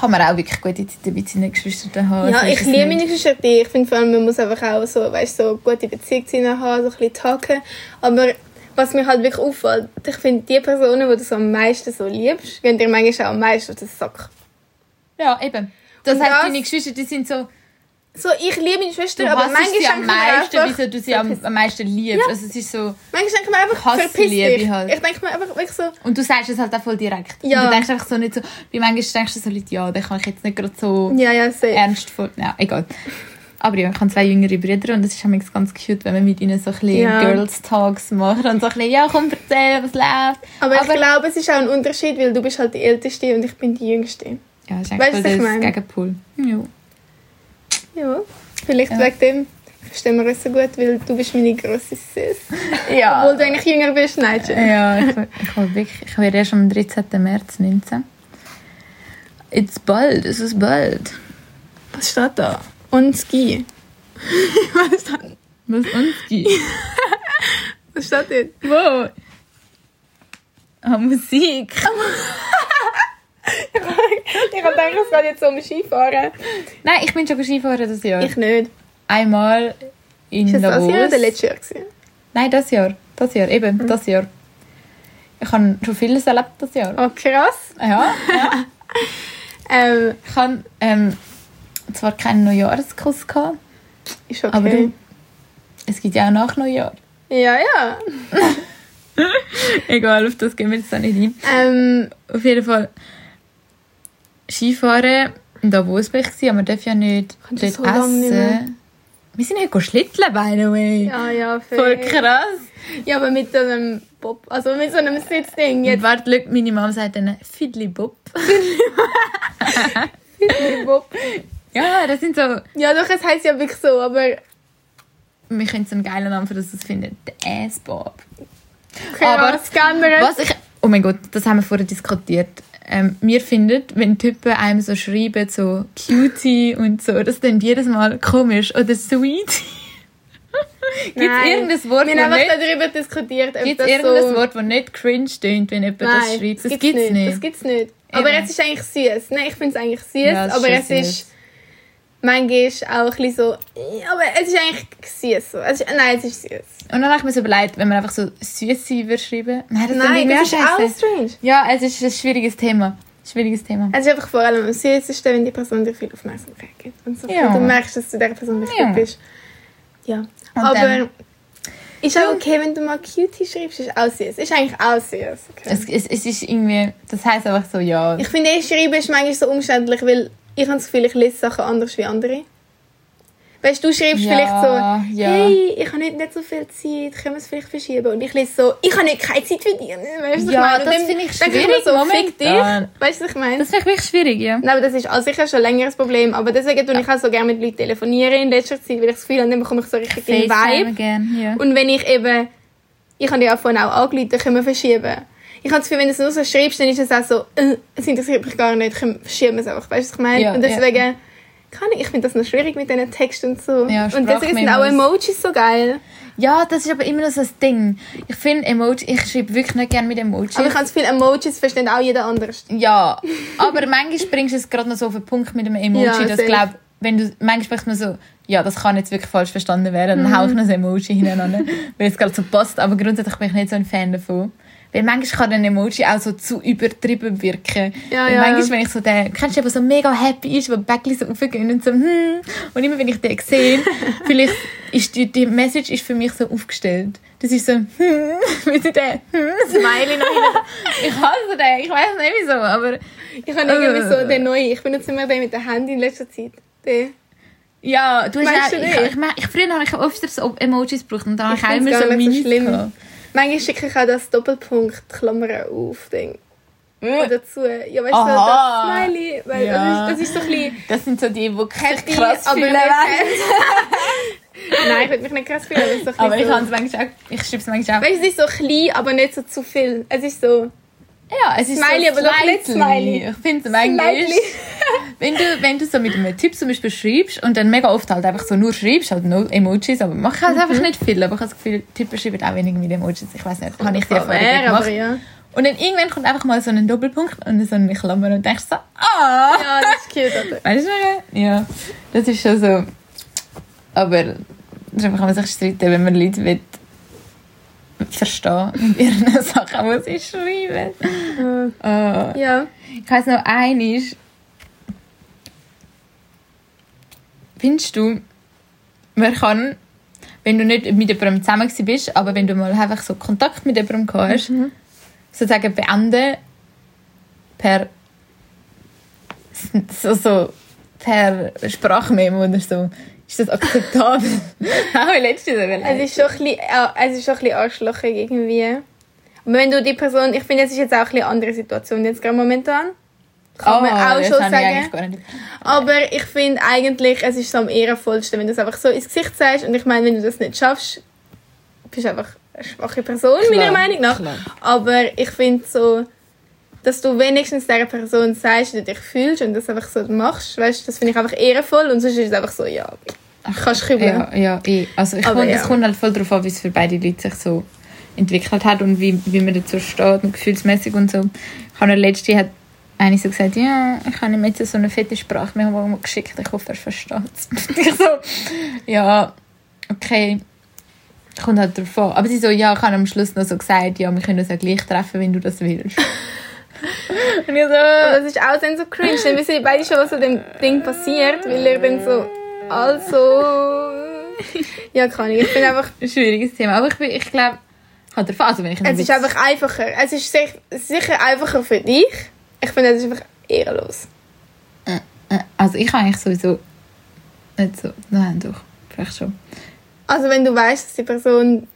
kann man auch wirklich gute Zeit mit seinen Geschwistern haben. Ja, So ist ich liebe meine Geschwister. Ich finde vor allem, man muss einfach auch so, weißt, so gute Beziehung zu ihnen haben, so ein bisschen talken. Aber was mir halt wirklich auffällt, ich finde, die Personen, die du so am meisten so liebst, gehen dir manchmal auch am meisten auf den Sack. Ja, eben. Das Und heißt, das- deine Geschwister, die sind so. So, ich liebe meine Schwester, Du aber hast manchmal sie am ich meisten, einfach, wieso du sie am, am meisten liebst. Also es ist so. Manchmal denke ich mir einfach, verpiss dich. halt. Ich denke mir einfach wirklich so, Und du sagst es halt auch voll direkt. Ja. Und du denkst einfach so nicht so. Wie manchmal denkst du so Leute, ja, den kann ich jetzt nicht gerade so ja, ja, safe. ernst vor. Ja, egal. Aber ja, ich habe zwei jüngere Brüder und es ist manchmal ganz cute, wenn man mit ihnen so ein bisschen Ja. Girls Talks macht und so ein bisschen, ja, komm, erzähl, was läuft. Aber, ich aber- glaube, es ist auch ein Unterschied, weil du bist halt die Älteste und ich bin die Jüngste. Ja, ist Weißt eigentlich was voll ich das meine? Gegenpool. Ja. Ja, vielleicht Ja. wegen dem verstehen wir uns so gut, weil du bist meine grosse Sis. Ja. Obwohl du eigentlich jünger bist, nein. Ja, ich, ich, wirklich, ich werde erst am 13. März 19. It's bald, es ist bald. Was steht da? On Ski. was, steht, Was uns gibt. was steht dort? Wow. Ah, Musik. Ich habe gedacht, es geht jetzt um Skifahren. Nein, ich bin schon Skifahren das Jahr. Ich nicht. Einmal in Ist das das Davos. Jahr oder letztes Jahr? Gewesen? Nein, das Jahr. Das Jahr, eben, Mhm. das Jahr. Ich habe schon vieles erlebt das Jahr. Oh, krass. Ja, ja. Ähm, Ich habe ähm, zwar keinen Neujahrskuss gehabt, ist okay. aber du, es gibt ja auch nach Neujahr. Ja, ja. Egal, auf das gehen wir jetzt auch nicht ein. Ähm, Auf jeden Fall Skifahren in Davos war ich, gewesen, aber man darf ja nicht Ich dort so nicht essen. Wir sind heute schlitteln, by the way. ja, ja, fair. Voll krass. Ja, aber mit so einem Bob, also mit so einem Sitzding. Jetzt warte, meine Mama sagt dann Fiddly Bob. Bob. Ja, das sind so... Ja, doch, es heisst ja wirklich so, aber Wir können so einen geilen Namen für das finden. Der Ass Bob. krass Aber geändert. Was ich... Oh mein Gott, das haben wir vorher diskutiert. Ähm, wir finden, wenn Typen einem so schreiben, so Cutie und so, das dann jedes Mal komisch. Oder Sweetie. Gibt es irgendein Wort, Wir haben nicht... darüber diskutiert, ob Gibt das es irgendein so... Wort, das nicht cringe tönt, wenn jemand das Nein, schreibt? Das gibt's gibt es nicht. Das gibt's nicht. Aber Eben. es ist eigentlich süß. Nein, ich finde es eigentlich süß, Ja, aber es ist manchmal auch ein bisschen so... Aber es ist eigentlich süß. So. Es ist, nein, es ist süß. Und dann habe ich mir so überlegt, wenn man einfach so Süße würde schreiben. Nein, das, Nein, ist das ist auch strange. Ja, es ist ein schwieriges Thema. Schwieriges Thema. Es ist einfach vor allem am süßesten, wenn die Person dir viel Aufmerksamkeit gibt. Und so Ja. du merkst, dass du dieser Person wichtig Ja. bist. Ja. Und aber dann- ist auch okay, wenn du mal Cutie schreibst, ist auch süß. Ist eigentlich auch süß. Okay. Es, es, es ist irgendwie, das heisst einfach so, ja. Ich finde, eh, schreiben ist manchmal so umständlich, weil ich habe das Gefühl, ich lese Sachen anders wie andere. Weißt du, du schreibst Ja, vielleicht so, ja. hey, ich habe heute nicht so viel Zeit, können wir es vielleicht verschieben? Und ich lese so, ich habe nicht keine Zeit für dich. Weißt du, was Ja, ich meine? Und das finde ich schwierig so, fick dich. Weißt du, was ich meine? Das ist wirklich schwierig, ja. Nein, aber das ist also sicher schon ein längeres Problem. Aber deswegen tue ich auch so gerne mit Leuten telefonieren in letzter Zeit, weil ich das Gefühl habe, dann bekomme ich so richtig den Vibe. again, ja. Und wenn ich eben, ich habe ja auch vorhin auch angerufen, dann können wir verschieben. Ich habe das Gefühl, wenn du es nur so schreibst, dann ist es auch so, äh, es interessiert mich gar nicht, verschieben es einfach. Weißt du, was ich meine? Ja, und deswegen, kann ich, ich finde das noch schwierig mit diesen Texten und so. Ja, und deswegen sind auch. Emojis so geil. Ja, das ist aber immer noch so ein Ding. Ich finde Emoji, ich schreibe wirklich nicht gerne mit Emojis. Aber ich habe das Gefühl, Emojis versteht auch jeder anders. Ja, aber manchmal bringst du es gerade noch so auf den Punkt mit einem Emoji, Ja, dass safe. glaub, wenn du, manchmal sprichst man so, ja, das kann jetzt wirklich falsch verstanden werden, Mhm. dann hau ich noch ein Emoji hineinander, weil es gerade so passt, aber grundsätzlich bin ich nicht so ein Fan davon. Weil manchmal kann ein Emoji auch so zu übertrieben wirken. Ja, Weil ja. Manchmal, wenn ich so den, kennst du, der so mega happy ist, wo die Bäckchen so aufgehen und so, hm. Und immer, wenn ich den sehe, vielleicht ist die, die Message ist für mich so aufgestellt. Das ist so, hm, wie sie den, hm, Smiley noch. Ich hasse den, ich weiß nicht wieso, aber Ich habe irgendwie so Äh. den neuen, ich benutze immer den mit dem Handy in letzter Zeit. Den. ja, du hast auch, du ich, ich, ich, früher habe ich öfters so Emojis gebraucht und dann habe Ich ich auch immer so so schlimm. gehabt. Manchmal schicke ich auch das Doppelpunkt Klammer auf Ding. Oder dazu. Ja, weißt du, Aha. das Smiley. Weil Ja. das, ist, das ist so ein bisschen Das sind so die, die happy, krass aber fühlen. Nein, ich würde mich nicht krass fühlen. aber so Aber ich so, es manchmal auch, ich schreibe es manchmal auch. Weißt du, es ist so klein, aber nicht so zu viel. Es ist so. Ja, es ist Smiley, so aber doch nicht. Smiley. Ich finde es Smiley. wenn du, wenn du so mit einem Typ zum Beispiel schreibst und dann mega oft halt einfach so nur schreibst, halt no Emojis, aber mach halt Mhm. einfach nicht viel. Aber ich habe das Gefühl, Typen schreiben auch weniger mit Emojis. Ich weiß nicht, habe ich die Erfahrung gemacht. aber ja. Und dann irgendwann kommt einfach mal so ein Doppelpunkt und so eine Klammer und denkst so, ah! Ja, das ist cute. Oder? Weißt du, ja, das ist schon so. Aber darüber kann man sich streiten, wenn man Leute will verstehen in ihren Sachen, die sie schreiben. Ah. Ja. Ich weiss noch, ein ist. Findest du, man kann, wenn du nicht mit jemandem zusammen bist, aber wenn du mal einfach so Kontakt mit jemandem hast, sozusagen beenden per so, so per Sprachmemo oder so. Ist das akzeptabel? Auch letztes Mal. Es ist schon ein bisschen, ja, es ist schon ein bisschen arschlochig irgendwie. Aber wenn du die Person, ich finde, es ist jetzt auch ein bisschen eine andere Situation jetzt gerade momentan. Kann man auch Oh, schon ich sagen. Aber ich finde eigentlich, es ist so am ehrenvollsten, wenn du es einfach so ins Gesicht sagst. Und ich meine, wenn du das nicht schaffst, bist du einfach eine schwache Person, Klar, meiner Meinung nach. klar. Aber ich finde so, dass du wenigstens dieser Person sagst, wie du dich fühlst und das einfach so machst, weißt, das finde ich einfach ehrenvoll. Und sonst ist es einfach so, ja, kannst kribbeln. Ja, ja, eh. Also ich finde, ja. es kommt halt voll darauf an, wie es für beide Leute sich so entwickelt hat und wie, wie man dazu steht und gefühlsmäßig und so. Ich habe letzte hat eine so gesagt, ja, ich habe ihm jetzt so eine fette Sprachmemo geschickt, ich hoffe, er versteht es. ich so, ja, okay, kommt halt drauf an. Aber sie so, ja, ich habe am Schluss noch so gesagt, ja, wir können uns ja gleich treffen, wenn du das willst. und ich so, Aber das ist auch dann so cringe. Dann wissen wir beide schon, was an dem Ding passiert, weil er dann so, also... Ja, kann ich. Ich finde einfach, ein schwieriges Thema. Aber ich, bin- ich glaube, drauf an, also wenn ich es ist einfach einfacher. Es ist sich- sicher einfacher für dich. Ich finde, es ist einfach ehrenlos. Äh, Also ich habe eigentlich sowieso nicht so... Nein, doch. Vielleicht schon. Also wenn du weißt, dass die Person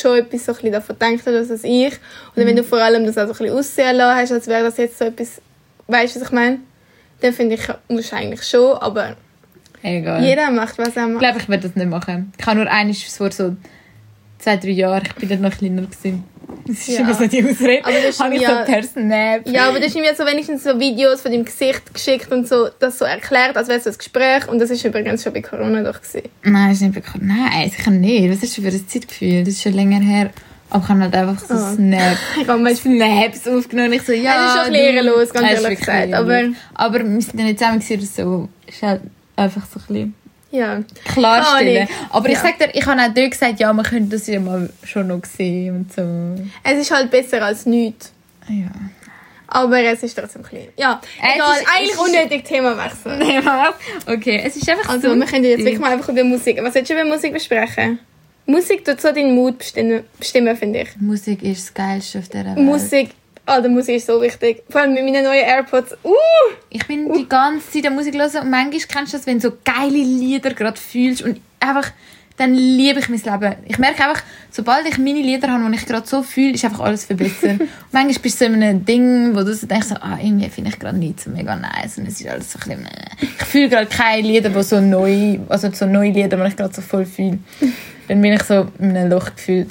schon etwas so ein bisschen davon denkt hat, als ich. Oder Mhm. wenn du vor allem das auch so ein bisschen aussehen lassen hast, als wäre das jetzt so etwas... Weißt du, was ich meine? Dann finde ich, musst du eigentlich schon, aber Egal. jeder macht, was er Ich macht. glaube, ich werde das nicht machen. Ich habe nur eines vor so zwei, drei Jahren, ich bin dann noch kleiner gewesen. Das ist Ja. immer so die Ausrede. Aber das habe ich ja- so per Snap. Ja, aber das ist mir so wenigstens so Videos von deinem Gesicht geschickt und so, das so erklärt, als wäre es so ein Gespräch. Und das ist übrigens schon bei Corona doch gewesen. Nein, ist nicht bekannt. Nein, sicher nicht. Was ist das für ein Zeitgefühl? Das ist schon länger her. Aber ich habe halt einfach so Oh. Snap, Ich habe mal Snaps aufgenommen. Ich so, ja, Es ist schon ein ehrenlos, ganz Es ehrlich gesagt, aber-. Aber wir sind ja nicht zusammen gewesen so. Ist halt einfach so ein bisschen... Ja. klarstellen. Aber ich Ja. sag dir, ich habe auch dort gesagt, ja, man könnte das ja mal schon noch sehen und so. Es ist halt besser als nichts. Ja. Aber es ist trotzdem klein. Ja, Es egal. ist- eigentlich unnötig Themawechsel. okay, es ist einfach Also, so. wir können jetzt wirklich mal einfach über Musik. Was willst du über Musik besprechen? Musik tut so deinen Mut bestimmen, bestimmen finde ich. Musik ist das Geilste auf dieser Welt. Musik, ah, die Musik ist so wichtig. Vor allem mit meinen neuen AirPods. Uh! Ich bin die ganze Zeit an Musik hören und manchmal kennst du das, wenn du so geile Lieder gerade fühlst und einfach, dann liebe ich mein Leben. Ich merke einfach, sobald ich meine Lieder habe, die ich gerade so fühle, ist einfach alles viel besser. und manchmal bist du so in einem Ding, wo du so denkst, ah, irgendwie finde ich gerade nicht so mega nice und es ist alles so ein bisschen, äh. Ich fühle gerade keine Lieder, die so neu, also so neue Lieder, die ich gerade so voll fühle. Dann bin ich so in einem Loch gefühlt.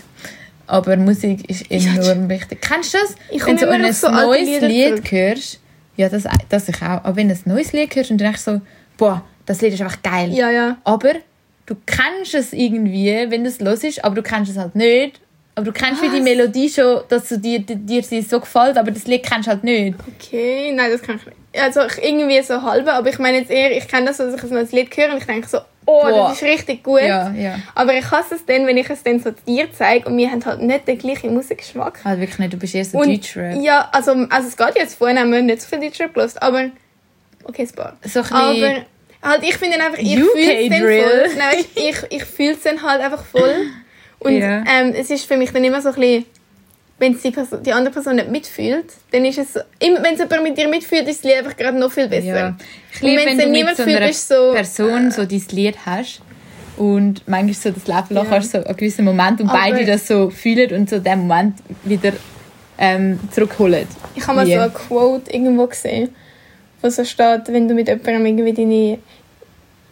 Aber Musik ist enorm wichtig. Kennst du das? Ich wenn du immer ein so neues Lied zurück. hörst, ja, das, das ich auch. Aber wenn du ein neues Lied hörst und du denkst so, boah, das Lied ist einfach geil. Ja, ja. Aber du kennst es irgendwie, wenn es hörst, aber du kennst es halt nicht. Aber du kennst wie die Melodie schon, dass du dir, dir, dir sie so gefällt, aber das Lied kennst du halt nicht. Okay, nein, das kann ich nicht. Also ich irgendwie so halbe, aber ich meine jetzt eher, ich kenne das, so, dass ich so ein Lied höre und ich denke so, oh, Boah. das ist richtig gut. Ja, ja. Aber ich hasse es dann, wenn ich es dann so dir zeige und wir haben halt nicht den gleichen Musikgeschmack. Halt wirklich nicht, du bist eher so Und, Deutschrap. ja, also, also es geht jetzt vorhin, haben wir nicht so viel Deutschrap gehört, aber okay, es paar. So ein Aber halt, ich finde einfach, ich fühle es dann voll. Nein, ich, ich fühle es dann halt einfach voll. Und Ja. ähm, es ist für mich dann immer so ein bisschen, wenn es die, Person, die andere Person nicht mitfühlt, dann ist es wenn es jemand mit dir mitfühlt, ist das Lied einfach gerade noch viel besser. Ja. Ich liebe, wenn dann du mit so fühlt, einer ist so, Person so dein Lied hast und manchmal so das Leben Ja. hast, so einen gewissen Moment und Aber- beide das so fühlen und so den Moment wieder ähm, zurückholen. Ich habe mal Wie? so eine Quote irgendwo gesehen, wo so steht, wenn du mit jemandem irgendwie deine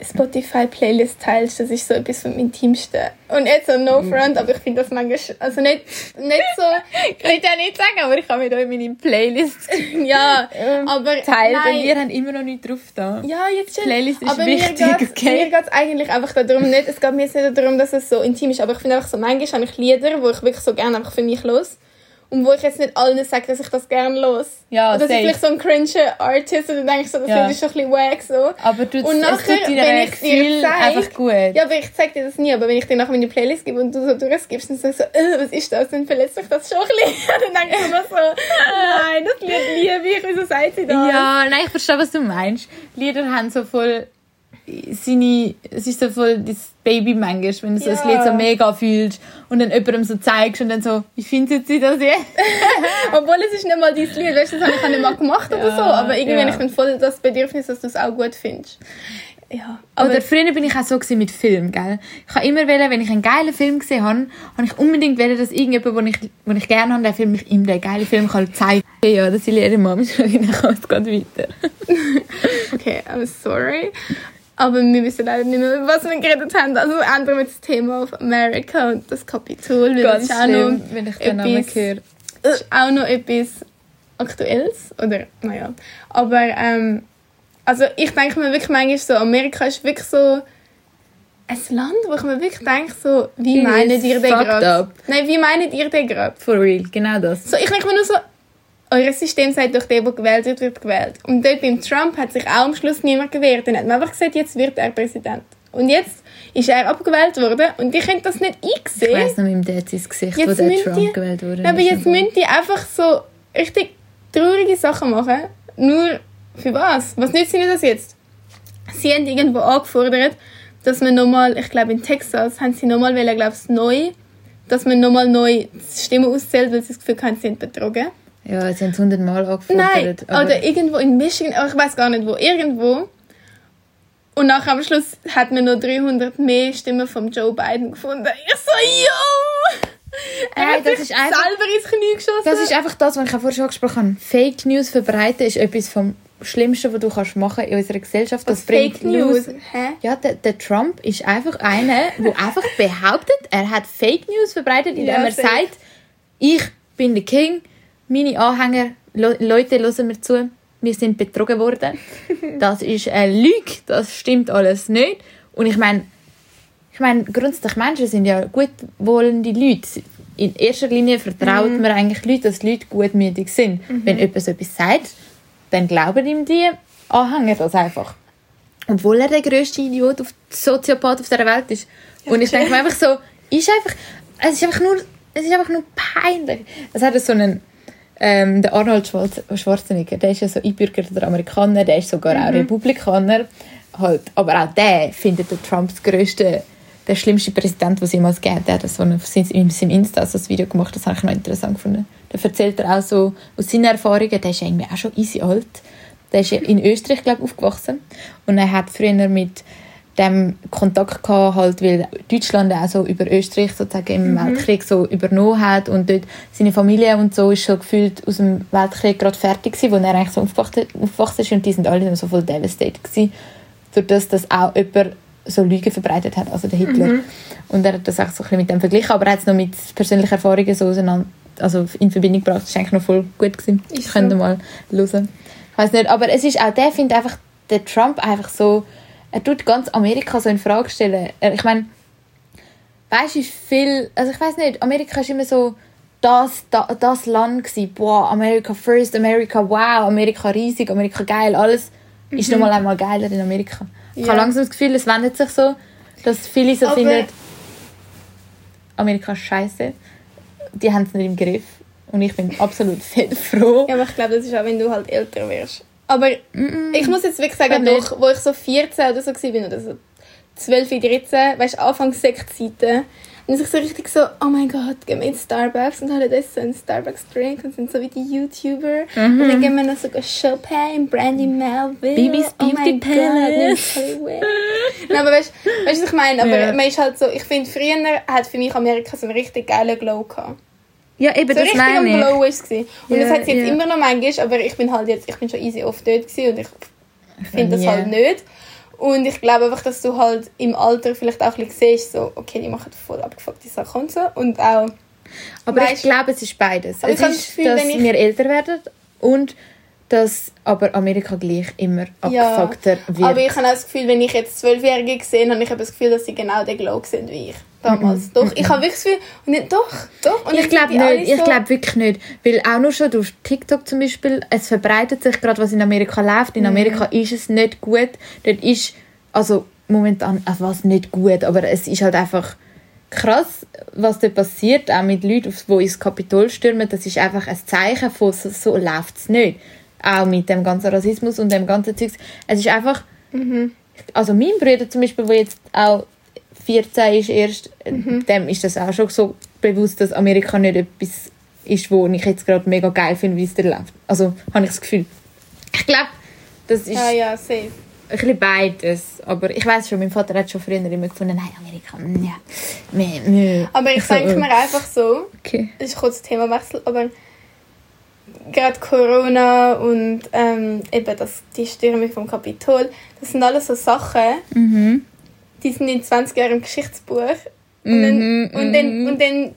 Spotify-Playlist teilst, das ist so etwas vom Intimsten. Und jetzt so no Mhm. front, aber ich finde das manchmal, also nicht, nicht so, Ich will ja nicht sagen, aber ich habe mit euch meine Playlist ja, aber geteilt und nein. wir haben immer noch nicht drauf da. Ja, jetzt schon. Playlist ist aber wichtig, mir geht's, okay? Mir geht es eigentlich einfach darum, nicht, es geht mir jetzt nicht darum, dass es so intim ist, aber ich finde einfach so, manchmal habe ich Lieder, wo ich wirklich so gerne einfach für mich los und wo ich jetzt nicht allen sage, dass ich das gerne los. Ja, Oder dass ich safe. vielleicht so ein cringe Artist und dann denke ich so, das Ja. finde ich schon ein bisschen wack so. Aber du, Und es nachher, tut dir wenn ich dir zeig- einfach gut. Ja, aber ich zeig dir das nie, aber wenn ich dir nachher meine Playlist gebe und du so durchgibst, dann sagst du so, äh, was ist das, dann verletzt mich das schon ein bisschen. dann denke ich mir so, nein, das Lied liebe ich, wieso sagt sie das? Ja, nein, ich verstehe, was du meinst. Lieder haben so voll seine, es ist so voll das Baby manchmal, wenn du so das Ja. Lied so mega fühlst und dann jemandem so zeigst und dann so, wie findet sie das jetzt? Obwohl es ist nicht mal dein Lied, weißt du, das habe ich auch nicht mal gemacht oder Ja, so, aber irgendwie ja. habe ich dann voll das Bedürfnis, dass du es auch gut findest. Ja, aber Oder früher bin ich auch so mit Film, gell? Ich habe immer wollen, wenn ich einen geilen Film gesehen habe, habe ich unbedingt wollen, dass irgendjemand, den ich, den ich gerne habe, der Film mich ihm den geilen Film kann zeigen. Okay, ja, das ist ihre Mama, dann kommt es geht weiter. okay, I'm sorry. Aber wir wissen leider nicht mehr, über was wir geredet haben. Also ändern wir das Thema auf Amerika und das Kapitol. Ganz das schlimm, noch wenn ich den Namen etwas- höre. Ist auch noch etwas Aktuelles. Oder, naja. Aber, ähm, also ich denke mir wirklich manchmal so, Amerika ist wirklich so ein Land, wo ich mir wirklich denke, so, wie It meint ihr fucked gerade? Nein, wie meint ihr denn gerade? For real, genau das. So, ich denke mir nur so, euer System sagt doch, der, der gewählt wird, wird gewählt. Und dort beim Trump hat sich auch am Schluss niemand gewehrt. Dann hat man einfach gesagt, jetzt wird er Präsident. Und jetzt ist er abgewählt worden und ich könnte das nicht Ich einsehen. weiss noch mit dem Dad ins Gesicht, wo Jetzt der müsst Trump ihr- gewählt wurde. Aber jetzt müssen die einfach so richtig traurige Sachen machen. Nur für was? Was nützt ihnen das jetzt? Sie haben irgendwo angefordert, dass man nochmal, ich glaube in Texas, haben sie nochmal, weil glaube ich, neu, dass man nochmal neu die Stimmen auszählt, weil sie das Gefühl haben, sie sind betrogen. Ja, sie haben es hundertmal Nein, angefordert. aber- oder irgendwo in Michigan, aber ich weiß gar nicht wo, irgendwo. Und nachher am Schluss hat man noch 300 mehr Stimmen von Joe Biden gefunden. Ich so, yo! Er Nein, hat das ist einfach- selber ins Knie geschossen. Das ist einfach das, was ich auch vorher schon angesprochen habe. Fake News verbreiten ist etwas vom Schlimmsten, was du kannst machen in unserer Gesellschaft. Das Fake News. Hä? Ja, der, der Trump ist einfach einer, der einfach behauptet, er hat Fake News verbreitet, indem Ja, er sagt, ich bin der King, meine Anhänger, Le Leute hören mir zu, wir sind betrogen worden. Das ist eine Lüge, das stimmt alles nicht. Und ich meine, ich meine, grundsätzlich Menschen sind ja gutwollende Leute. In erster Linie vertraut man eigentlich Leute, dass Leute gutmütig sind. Wenn jemand so etwas sagt, dann glauben ihm die Anhänger das einfach. Obwohl er der grösste Idiot, auf Soziopath auf der Welt ist. Und ich denke mir einfach so, ist einfach, es ist einfach nur, es ist einfach nur peinlich. Es hat so einen, ähm, der Arnold Schwarz- Schwarzenegger, der ist ja so einbürgerter Amerikaner, der ist sogar auch Republikaner. Halt, aber auch der findet den Trump das grösste, der schlimmste Präsident, was es jemals gegeben hat. Das so eine, in seinem Insta so ein Video gemacht, das habe ich noch interessant gefunden. Da erzählt er auch so aus seinen Erfahrungen, der ist ja irgendwie auch schon easy alt. Der ist in Österreich, glaube ich, aufgewachsen. Und er hat früher mit dem Kontakt gehabt, halt, weil Deutschland auch so über Österreich sozusagen im Weltkrieg so übernommen hat und dort seine Familie und so ist schon gefühlt aus dem Weltkrieg gerade fertig gewesen, wo er eigentlich so aufgewachsen ist und die sind alle so voll devastated gewesen, durch das, dass auch jemand so Lügen verbreitet hat, also der Hitler. Und er hat das auch so ein bisschen mit dem verglichen, aber er hat es noch mit persönlichen Erfahrungen so auseinander, also in Verbindung gebracht. Das ist eigentlich noch voll gut gewesen. Ich könnte so. mal hören. Ich weiß nicht, aber es ist auch, der findet einfach, der Trump einfach so, er tut ganz Amerika so in Frage stellen. Er- Ich meine, weißt du, wie viel, also ich weiß nicht, Amerika ist immer so das, das, das Land gewesen. Boah, America first, America wow, Amerika riesig, Amerika geil, alles. ist nochmal einmal geiler in Amerika. Ich Mhm. Ja. habe langsam das Gefühl, es wendet sich so, dass viele so Aber- finden, Amerika ist scheiße. Die haben es nicht im Griff. Und ich bin absolut fett froh. Ja, aber ich glaube, das ist auch, wenn du halt älter wirst. Aber ich muss jetzt wirklich sagen, doch, wo ich so 14 oder so war, oder so 12, 13, weißt du, Anfang Sektzeiten, dann ist ich so richtig so, oh mein Gott, gehen wir in Starbucks und haben das so einen Starbucks-Drink und sind so wie die YouTuber. Und dann gehen wir noch so Chopin, Brandy Melville. Bibis oh Beauty mein Gott, Palace. Nein, aber weißt du, was ich meine? Aber Ja. man ist halt so, ich finde, früher hat für mich Amerika so einen richtig geilen Glow gehabt. Ja, eben, So das richtig am meine ich. Glow ist es. Und Ja, das hat es jetzt ja. immer noch manchmal, aber ich bin halt jetzt, ich bin schon easy oft dort gewesen und ich finde das Ja. halt nicht. Und ich glaube einfach, dass du halt im Alter vielleicht auch ein bisschen siehst, so, okay, die machen voll abgefuckte Sachen und so. Und auch, Aber ich Weißt- glaube, es ist beides. Es ich ist, das Gefühl, dass ich- wir älter werden und dass aber Amerika gleich immer Ja, abgefuckter wird. aber ich habe auch das Gefühl, wenn ich jetzt Zwölfjährige gesehen habe, ich das Gefühl, dass sie genau den Glow sind wie ich damals. Doch, ich habe wirklich Gefühl, und nicht, doch, doch. Und Mhm. ich glaube nicht, ich so- glaube wirklich nicht. Weil auch nur schon durch TikTok zum Beispiel, es verbreitet sich gerade, was in Amerika läuft. Mhm. In Amerika ist es nicht gut. Dort ist, also momentan, also was nicht gut, aber es ist halt einfach krass, was dort passiert, auch mit Leuten, die ins Kapitol stürmen. Das ist einfach ein Zeichen von, so, so läuft es nicht. Auch mit dem ganzen Rassismus und dem ganzen Zeugs. Es ist einfach, also mein Bruder zum Beispiel, der jetzt auch 14 ist erst, dem ist das auch schon so bewusst, dass Amerika nicht etwas ist, wo ich jetzt gerade mega geil finde, wie es da läuft. Also habe ich das Gefühl. Ich glaube, das ist Ja, ja, safe. ein bisschen beides. Aber ich weiß schon, mein Vater hat schon früher immer gefunden, nein, Amerika, mm, ja, meh, meh. Aber ich denke mir einfach so, Okay. das ist kurz Themawechsel, aber gerade Corona und ähm, eben das, die Stürmung vom Kapitol, das sind alles so Sachen, Mhm. Die sind in 20 Jahren im Geschichtsbuch. Und dann, Mhm, und dann, und dann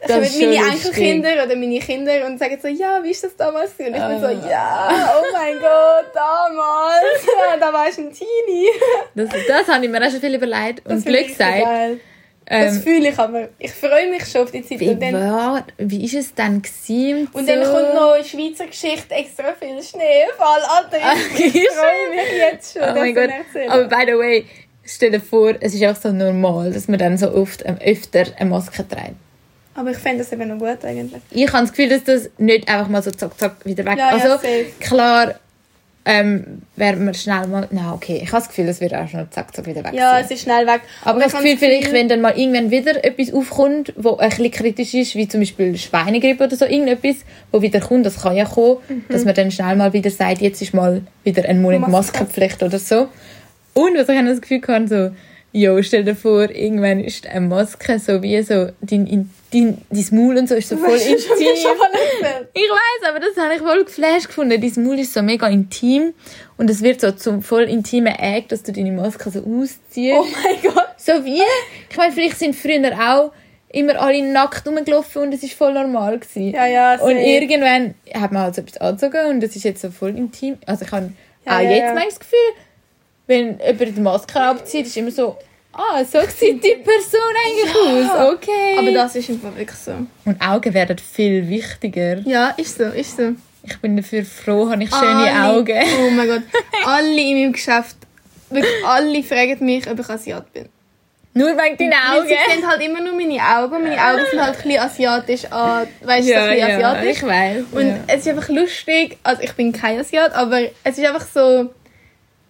Das kommen meine Enkelkinder oder meine Kinder und sagen so, ja, wie ist das damals? Und ich bin Ah. so, ja, oh mein Gott, damals, da war ich ein Teenie. Das, das habe ich mir auch schon viel überlegt und Das Glück gesagt. geil. Das Ähm, fühle ich aber. Ich freue mich schon auf die Zeit. wie, Und dann, war, wie ist es dann gewesen? und dann kommt noch Schweizer Geschichte, extra viel Schneefall. Alter, ich, ich freue mich jetzt schon, Oh mein Gott. Aber by the way, stell dir vor, es ist auch so normal, dass man dann so oft ähm, öfter eine Maske trägt. Aber ich fände das eben noch gut eigentlich. Ich habe das Gefühl, dass das nicht einfach mal so zack, zack wieder weg Ja, ja, Also safe. klar, ähm, werden wir schnell mal... Nein, okay, ich habe das Gefühl, das wird auch schon zack, zack wieder weg Ja, sein. es ist schnell weg. Aber ich habe das Gefühl, vielleicht, wenn dann mal irgendwann wieder etwas aufkommt, wo ein bisschen kritisch ist, wie zum Beispiel Schweinegrippe oder so, irgendetwas, wo wieder kommt, das kann ja kommen, dass man dann schnell mal wieder sagt, jetzt ist mal wieder ein Monat Maske. Maskenpflicht oder so. Und was ich auch das Gefühl hatte, so, jo, stell dir vor, irgendwann ist eine Maske so wie so, dein, in- dein, dein Maul und so ist so voll Weißt intim. Ich weiß, aber das habe ich voll geflasht gefunden. Dein Maul ist so mega intim und es wird so zum voll intimen Eck, dass du deine Maske so ausziehst. Oh mein Gott. So wie, ich meine, vielleicht sind früher auch immer alle nackt rumgelaufen und es ist voll normal gewesen. Ja, ja, Und irgendwann hat man halt so etwas angezogen und das ist jetzt so voll intim. Also ich habe Ja, auch ja, jetzt ja. mein Gefühl, wenn jemand die Maske abzieht, ist immer so, ah, so sieht die Person eigentlich aus, okay. Aber das ist einfach wirklich so. und Augen werden viel wichtiger. Ja, ist so, ist so. Ich bin dafür froh, habe ich schöne Alle- Augen. Oh mein Gott. Alle in meinem Geschäft, wirklich alle fragen mich, ob ich Asiat bin. Nur wegen deinen Augen. Sie sehen halt immer nur meine Augen. Meine Augen sind halt ein bisschen asiatisch an. Weißt du, so Ja, ein bisschen ja, asiatisch. ich weiß. Und ja. es ist einfach lustig. Also ich bin kein Asiat, aber es ist einfach so.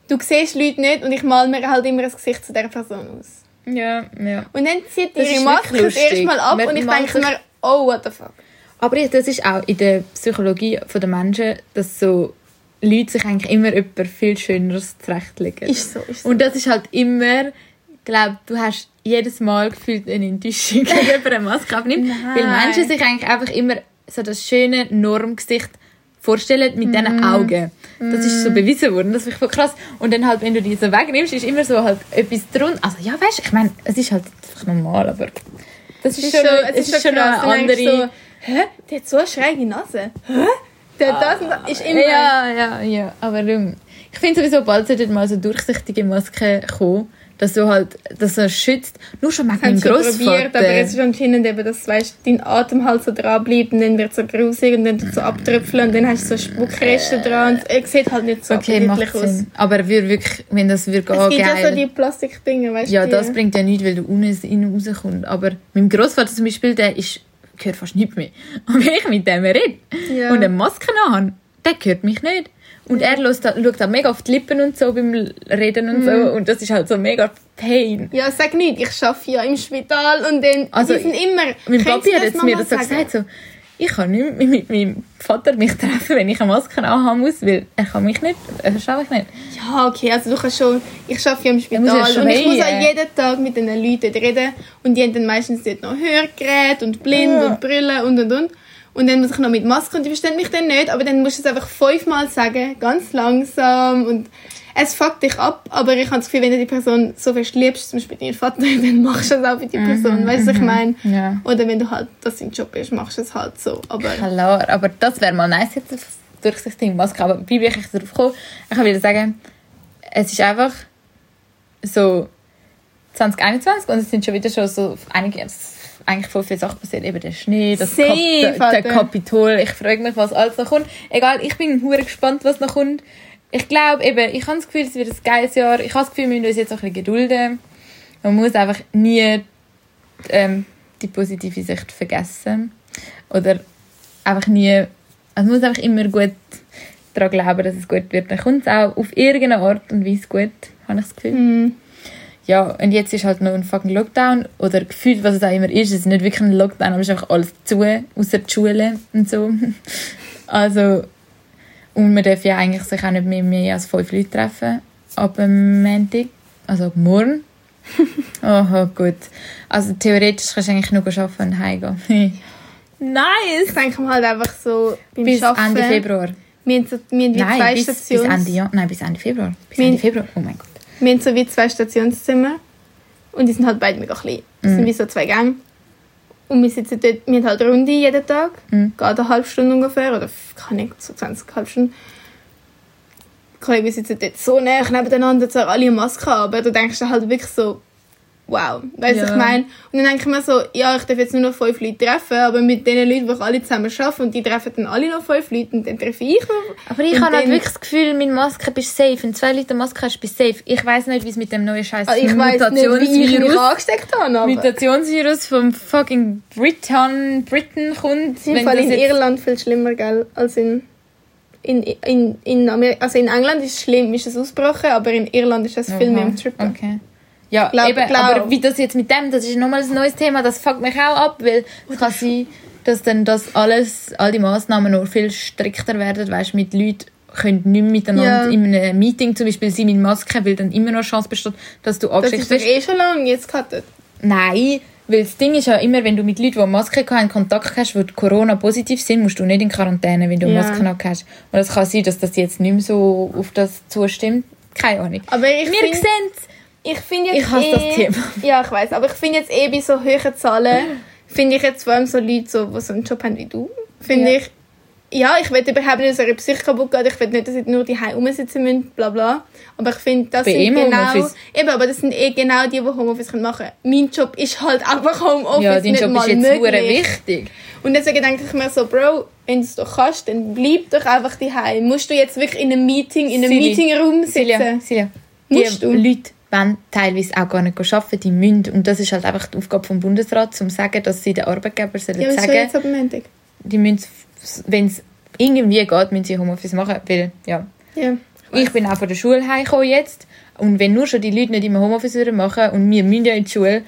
Du siehst Leute nicht und ich male mir halt immer das Gesicht zu dieser Person aus. ja, ja. Und dann zieht Das ihre Maske das erste. Mal ab Man und ich denke mir, oh, what the fuck. Aber das ist auch in der Psychologie der Menschen, dass so Leute sich eigentlich immer etwas viel Schöneres zurechtlegen. Ist so, ist so. Und das ist halt immer, ich glaube, du hast jedes Mal gefühlt eine Enttäuschung, wenn jemand eine Maske abnimmt. Weil Menschen sich eigentlich einfach immer so das schöne Normgesicht vorstellen mit diesen Augen. Das ist so bewiesen worden, das finde ich voll krass. Und dann halt, wenn du die so wegnimmst, ist immer so halt etwas drunter. Also ja, weißt du, ich meine, es ist halt einfach normal, aber das ist, schon, es ist schon krass. eine andere... So, Hä? Der hat so eine schräge Nase. Hä? Der das und das ist immer... Ja, ja, ja. Aber ähm, ich finde sowieso, bald sollten mal so durchsichtige Masken kommen, dass du halt, dass er schützt. Nur schon mit meinem sie probiert, Großvater. aber es ist anscheinend eben, dass weißt, dein Atem halt so dran bleibt und dann wird es so grusig und dann tut so abtröpfeln und dann hast du so Spuckreste dran und es sieht halt nicht so Okay, macht aus. Sinn. Aber er würde wirklich, wenn das würde gehen, Es gibt ja so die Plastikdinger, weißt du? Ja, die- das bringt ja nichts, weil du unten rauskommst. Aber mein Großvater zum Beispiel, der ist, hört fast nichts mehr. Und wenn ich mit dem rede Ja. und eine Maske habe, der hört mich nicht. Und er schaut, da- schaut auch mega auf die Lippen und so beim Reden und Mhm. so. Und das ist halt so mega Pain. Ja, sag nicht, ich arbeite ja im Spital und dann, Also, die sind immer... Mein Papi hat jetzt mir das so gesagt, so, ich kann nicht mit meinem Vater mich treffen, wenn ich eine Maske anhaben muss, weil er kann mich nicht, er schaue ich nicht. Ja, okay, also du kannst schon... Ich arbeite ja im Spital ja und ich muss auch jeden Tag mit den Leuten reden und die haben dann meistens dort noch Hörgeräte und blind Ja. und Brille und und und. Und dann muss ich noch mit Maske und die verstehen mich dann nicht, aber dann musst du es einfach fünfmal sagen, ganz langsam und es fuckt dich ab, aber ich habe das Gefühl, wenn du die Person so fest liebst, zum Beispiel deinen Vater, dann machst du es auch für die Person, weißt du, was ich meine? Ja. Oder wenn du halt, das dein Job ist, machst du es halt so, aber... Klar, aber das wäre mal nice jetzt auf Durchsichtsding, Maske. Aber wie bin ich darauf gekommen? Ich kann wieder sagen, es ist einfach so 2021 und es sind schon wieder schon so einige, eigentlich voll viele Sachen passiert. Eben der Schnee, das Safe, Kap der, der. Kapitol. Ich frage mich, was alles noch kommt. Egal, ich bin hure gespannt, was noch kommt. Ich glaube eben, ich habe das Gefühl, es wird ein geiles Jahr. Ich habe das Gefühl, wir müssen uns jetzt auch ein bisschen gedulden. Man muss einfach nie ähm, die positive Sicht vergessen. Oder einfach nie, also man muss einfach immer gut daran glauben, dass es gut wird. Dann kommt es auch auf irgendeine Art und Weise gut, habe ich das Gefühl. Hm. Ja, und jetzt ist halt noch ein fucking Lockdown. Oder gefühlt, was es auch immer ist. Es ist nicht wirklich ein Lockdown, aber es ist einfach alles zu, außer die Schule und so. Also, und man darf ja eigentlich sich auch nicht mehr, mehr als fünf Leute treffen. Ab dem Montag, also morgen. Aha, gut. Also theoretisch kannst du eigentlich nur arbeiten und heimgehen. Ich nice! denke mir halt einfach so, beim Bis Arbeiten, Ende Februar. Wir haben, so, wir haben wie zwei Nein, bis, bis Stations... Ende, ja. Nein, bis Ende Februar. Bis Ende Februar. Oh mein Gott. Wir haben so wie zwei Stationszimmer. Und die sind halt beide mega klein. Das Mhm. sind wie so zwei Gänge. Und wir sitzen dort, wir haben halt Runde jeden Tag. Mhm. Geht eine halbe Stunde ungefähr. Oder kann nicht, so 20 halbe Stunden. Okay, wir sitzen dort so nah nebeneinander, zwar alle eine Maske haben, aber du denkst halt wirklich so, wow. Weißt du, Ja. ich meine? Und dann denke ich mir so, ja, ich darf jetzt nur noch fünf Leute treffen, aber mit den Leuten, die ich alle zusammen arbeite, und die treffen dann alle noch fünf Leute, und dann treffe ich noch. Aber ich habe halt wirklich das Gefühl, mit Maske bist du safe. Wenn zwei Leute Maske hast, bist du safe. Ich weiß nicht, wie es mit dem neuen Scheiß Also ich weiß nicht, wie ich mich angesteckt habe, aber... Mutationsvirus vom fucking Britain, Britain kommt. Im Fall in Irland viel schlimmer, gell, als in in, in, in Amerika. Also in England ist es schlimm, ist es ausgebrochen, aber in Irland ist es viel mehr im Trippen. Okay. Ja, Glaub- eben, glaub- aber wie das jetzt mit dem, das ist nochmal ein neues Thema, das fuckt mich auch ab, weil es kann sein, dass dann das alles, all die Massnahmen noch viel strikter werden, weißt mit Leuten können nicht mehr miteinander Ja. in einem Meeting zum Beispiel sein mit Maske, weil dann immer noch Chance besteht, dass du Das angesteckt ist doch wirst. eh schon lange jetzt gehabt. Nein, weil das Ding ist ja immer, wenn du mit Leuten, die Maske haben, Kontakt hast, die Corona positiv sind, musst du nicht in Quarantäne, wenn du Ja. Maske noch hast. Und es kann sein, dass das jetzt nicht mehr so auf das zustimmt. Keine Ahnung. Aber ich Wir sehen Ich finde jetzt Ich hasse eh, das Thema. Ja, ich weiß, aber ich finde jetzt eh bei so hohen Zahlen, finde ich jetzt vor allem so Leute, so, die so einen Job haben wie du, finde Ja. ich, ja, ich will überhaupt nicht, dass eure Psyche kaputt geht, ich will nicht, dass ihr nur die rumsitzen müsst, bla bla. Aber ich finde, das Bei sind genau, Homeoffice. eben, aber das sind eh genau die, die Homeoffice machen können. Mein Job ist halt einfach Homeoffice, Ja, dein nicht Job ist mal jetzt möglich. wichtig. Und deswegen denke ich mir so, Bro, wenn du es doch kannst, dann bleib doch einfach daheim. Musst du jetzt wirklich in einem Meeting, in einem. Meetingraum sitzen? Silja, Silja. Die Musst du? Leute wollen teilweise auch gar nicht arbeiten, die müssen. Und das ist halt einfach die Aufgabe vom Bundesrat, um zu sagen, dass sie den Arbeitgeber sollen Ja, sagen, soll jetzt ab Montag? die müssen, wenn es irgendwie geht, müssen sie Homeoffice machen, weil, ja. Ja. Ich bin auch von der Schule heimgekommen jetzt. Und wenn nur schon die Leute nicht im Homeoffice würden machen und wir müssen ja in die Schule,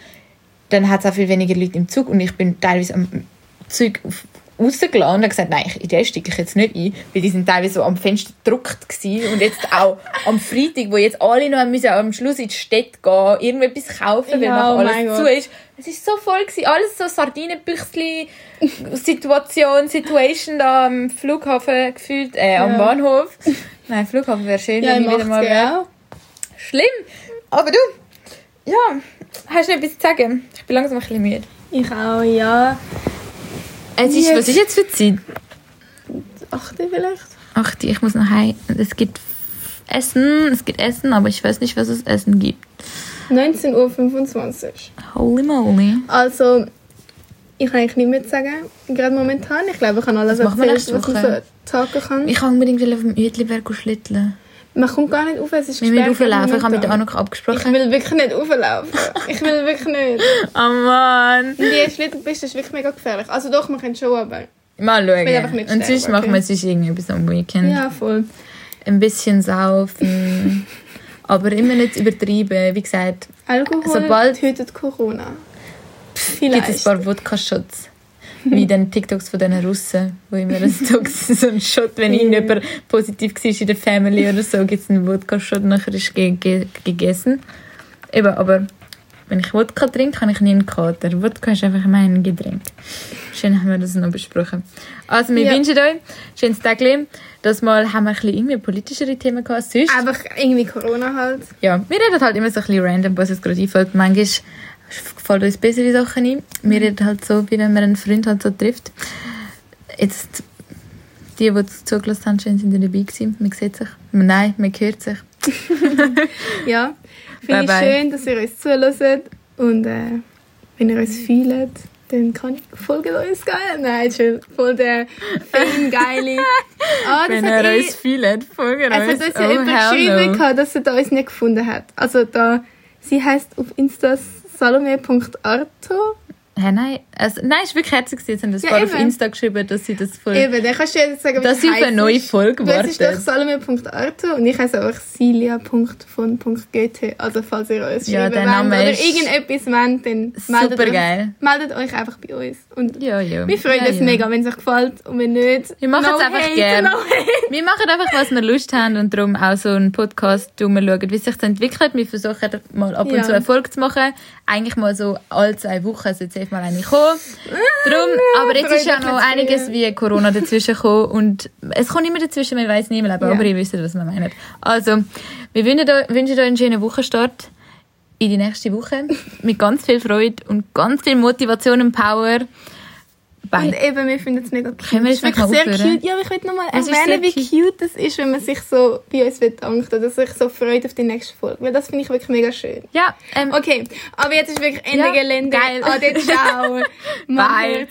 dann hat es auch viel weniger Leute im Zug. Und ich bin teilweise am Zug auf- rausgelassen und gesagt, nein, ich- in den steige ich jetzt nicht ein, weil die sind teilweise so am Fenster gedruckt gewesen. Und jetzt auch am Freitag, wo jetzt alle noch müssen am Schluss in die Stadt gehen, irgendetwas kaufen, weil Ja, nachher oh mein alles zu Gott. ist. Es ist so voll gewesen, alles so Sardinenbüchsli Situation, Situation da am Flughafen gefühlt, äh, am Ja. Bahnhof. Nein, Flughafen wäre schön, Ja, wenn ich wieder mal 80er wäre. Schlimm. Aber du, ja, hast du noch etwas zu sagen? Ich bin langsam ein bisschen müde. Ich auch, ja. Es ist, was ist jetzt für Zeit? Achte vielleicht? Ach, die, ich muss noch heim. Es gibt Essen, es gibt Essen, aber ich weiß nicht, was es Essen gibt. 19.25 Uhr. Holy moly. Also, ich kann eigentlich nicht mehr sagen, gerade momentan. Ich glaube, ich kann alles Was erzählen, was Woche? so tagen kann. Ich kann unbedingt auf dem Uetliberg schlitteln. Man kommt gar nicht auf, es ist Wir müssen gesperrt rauflaufen. Ich habe mit der. Anuk Ich abgesprochen. will wirklich nicht rauflaufen. Ich will wirklich nicht. Oh Mann. Und die Schlittelpiste ist wirklich mega gefährlich. Also doch, man kann schon, aber... Mal will einfach schauen. nicht Und sonst sterben, machen wir okay. sonst irgendetwas am Weekend. Ja, voll. Ein bisschen saufen. aber immer nicht übertreiben. Wie gesagt, Alkohol Sobald- tötet Corona. gibt es ein Vielleicht. paar Wodka-Shots. Wie den TikToks von diesen Russen, wo immer ein Tox, so ein Shot, wenn irgendjemand positiv war in der Family oder so, gibt es einen Wodka-Shot, nachher ist ge ge gegessen. Eben, aber wenn ich Wodka trinke, kann ich nie einen Kater. Wodka ist einfach mein Getränk. Schön haben wir das noch besprochen. Also, wir Ja. wünschen euch ein schönes Tag. Das Mal haben wir ein bisschen irgendwie politischere Themen gehabt. als Sonst, Einfach irgendwie Corona halt. ja, wir reden halt immer so ein bisschen random, was uns gerade einfällt. Manchmal fallen uns bessere Sachen ein. Wir reden halt so, wie wenn man einen Freund halt so trifft. Jetzt, die, die zugelassen haben, schön sind ja dabei gewesen. Man sieht sich. Nein, man hört sich. Ja. Finde ich schön, dass ihr uns zuhört. Und äh, wenn ihr uns fühlt, dann kann ich folgen uns geil. Nein, schön. Voll der Fame geile. Das Wenn er eh, uns fühlt, folgen es hat uns. uns ja jemand geschrieben, gehabt, dass da uns nicht gefunden hat. Also da, sie heißt auf Insta salome.arto. Hä, nein, also, nein, es war wirklich herzig. gewesen. Sie haben das Ja, auf. Insta geschrieben, dass sie das voll... Eben, dann kannst du jetzt sagen, Dass sie auf eine neue ist. Folge Du, es ist doch wartet. salome.arto und ich heiße einfach silia.von.gt. Also falls ihr uns Ja, schreiben wollt oder ist irgendetwas wollt, dann meldet, uns, meldet euch einfach bei uns. Und Ja, ja. wir freuen ja, uns ja. mega, wenn es euch gefällt und wenn nicht. Wir machen es einfach hate, gern. No hate. Wir machen einfach, was wir Lust haben und darum auch so einen Podcast, wo wir schauen, wie sich das entwickelt. Wir versuchen mal ab und Ja. zu Erfolg zu machen. Eigentlich mal so alle zwei Wochen sollte jetzt mal eine kommen. Darum, aber jetzt ist ja noch einiges wie Corona dazwischen gekommen und es kommt immer dazwischen, man weiß nicht mehr, aber Ja. ihr wisst, was wir meinen. Also, wir wünschen euch, wünschen euch einen schönen Wochenstart in die nächste Woche mit ganz viel Freude und ganz viel Motivation und Power. Bye. Und eben, wir finden es mega cute. Können wir Es wirklich sehr aufhören? cute. Ja, aber ich will nochmal erwähnen, wie cute es ist, wenn man sich so bei uns bedankt oder sich so freut auf die nächste Folge. Weil das finde ich wirklich mega schön. ja, ähm, Okay, aber jetzt ist wirklich Ende Ja, Gelände. geil. Ade, ciao. Bye.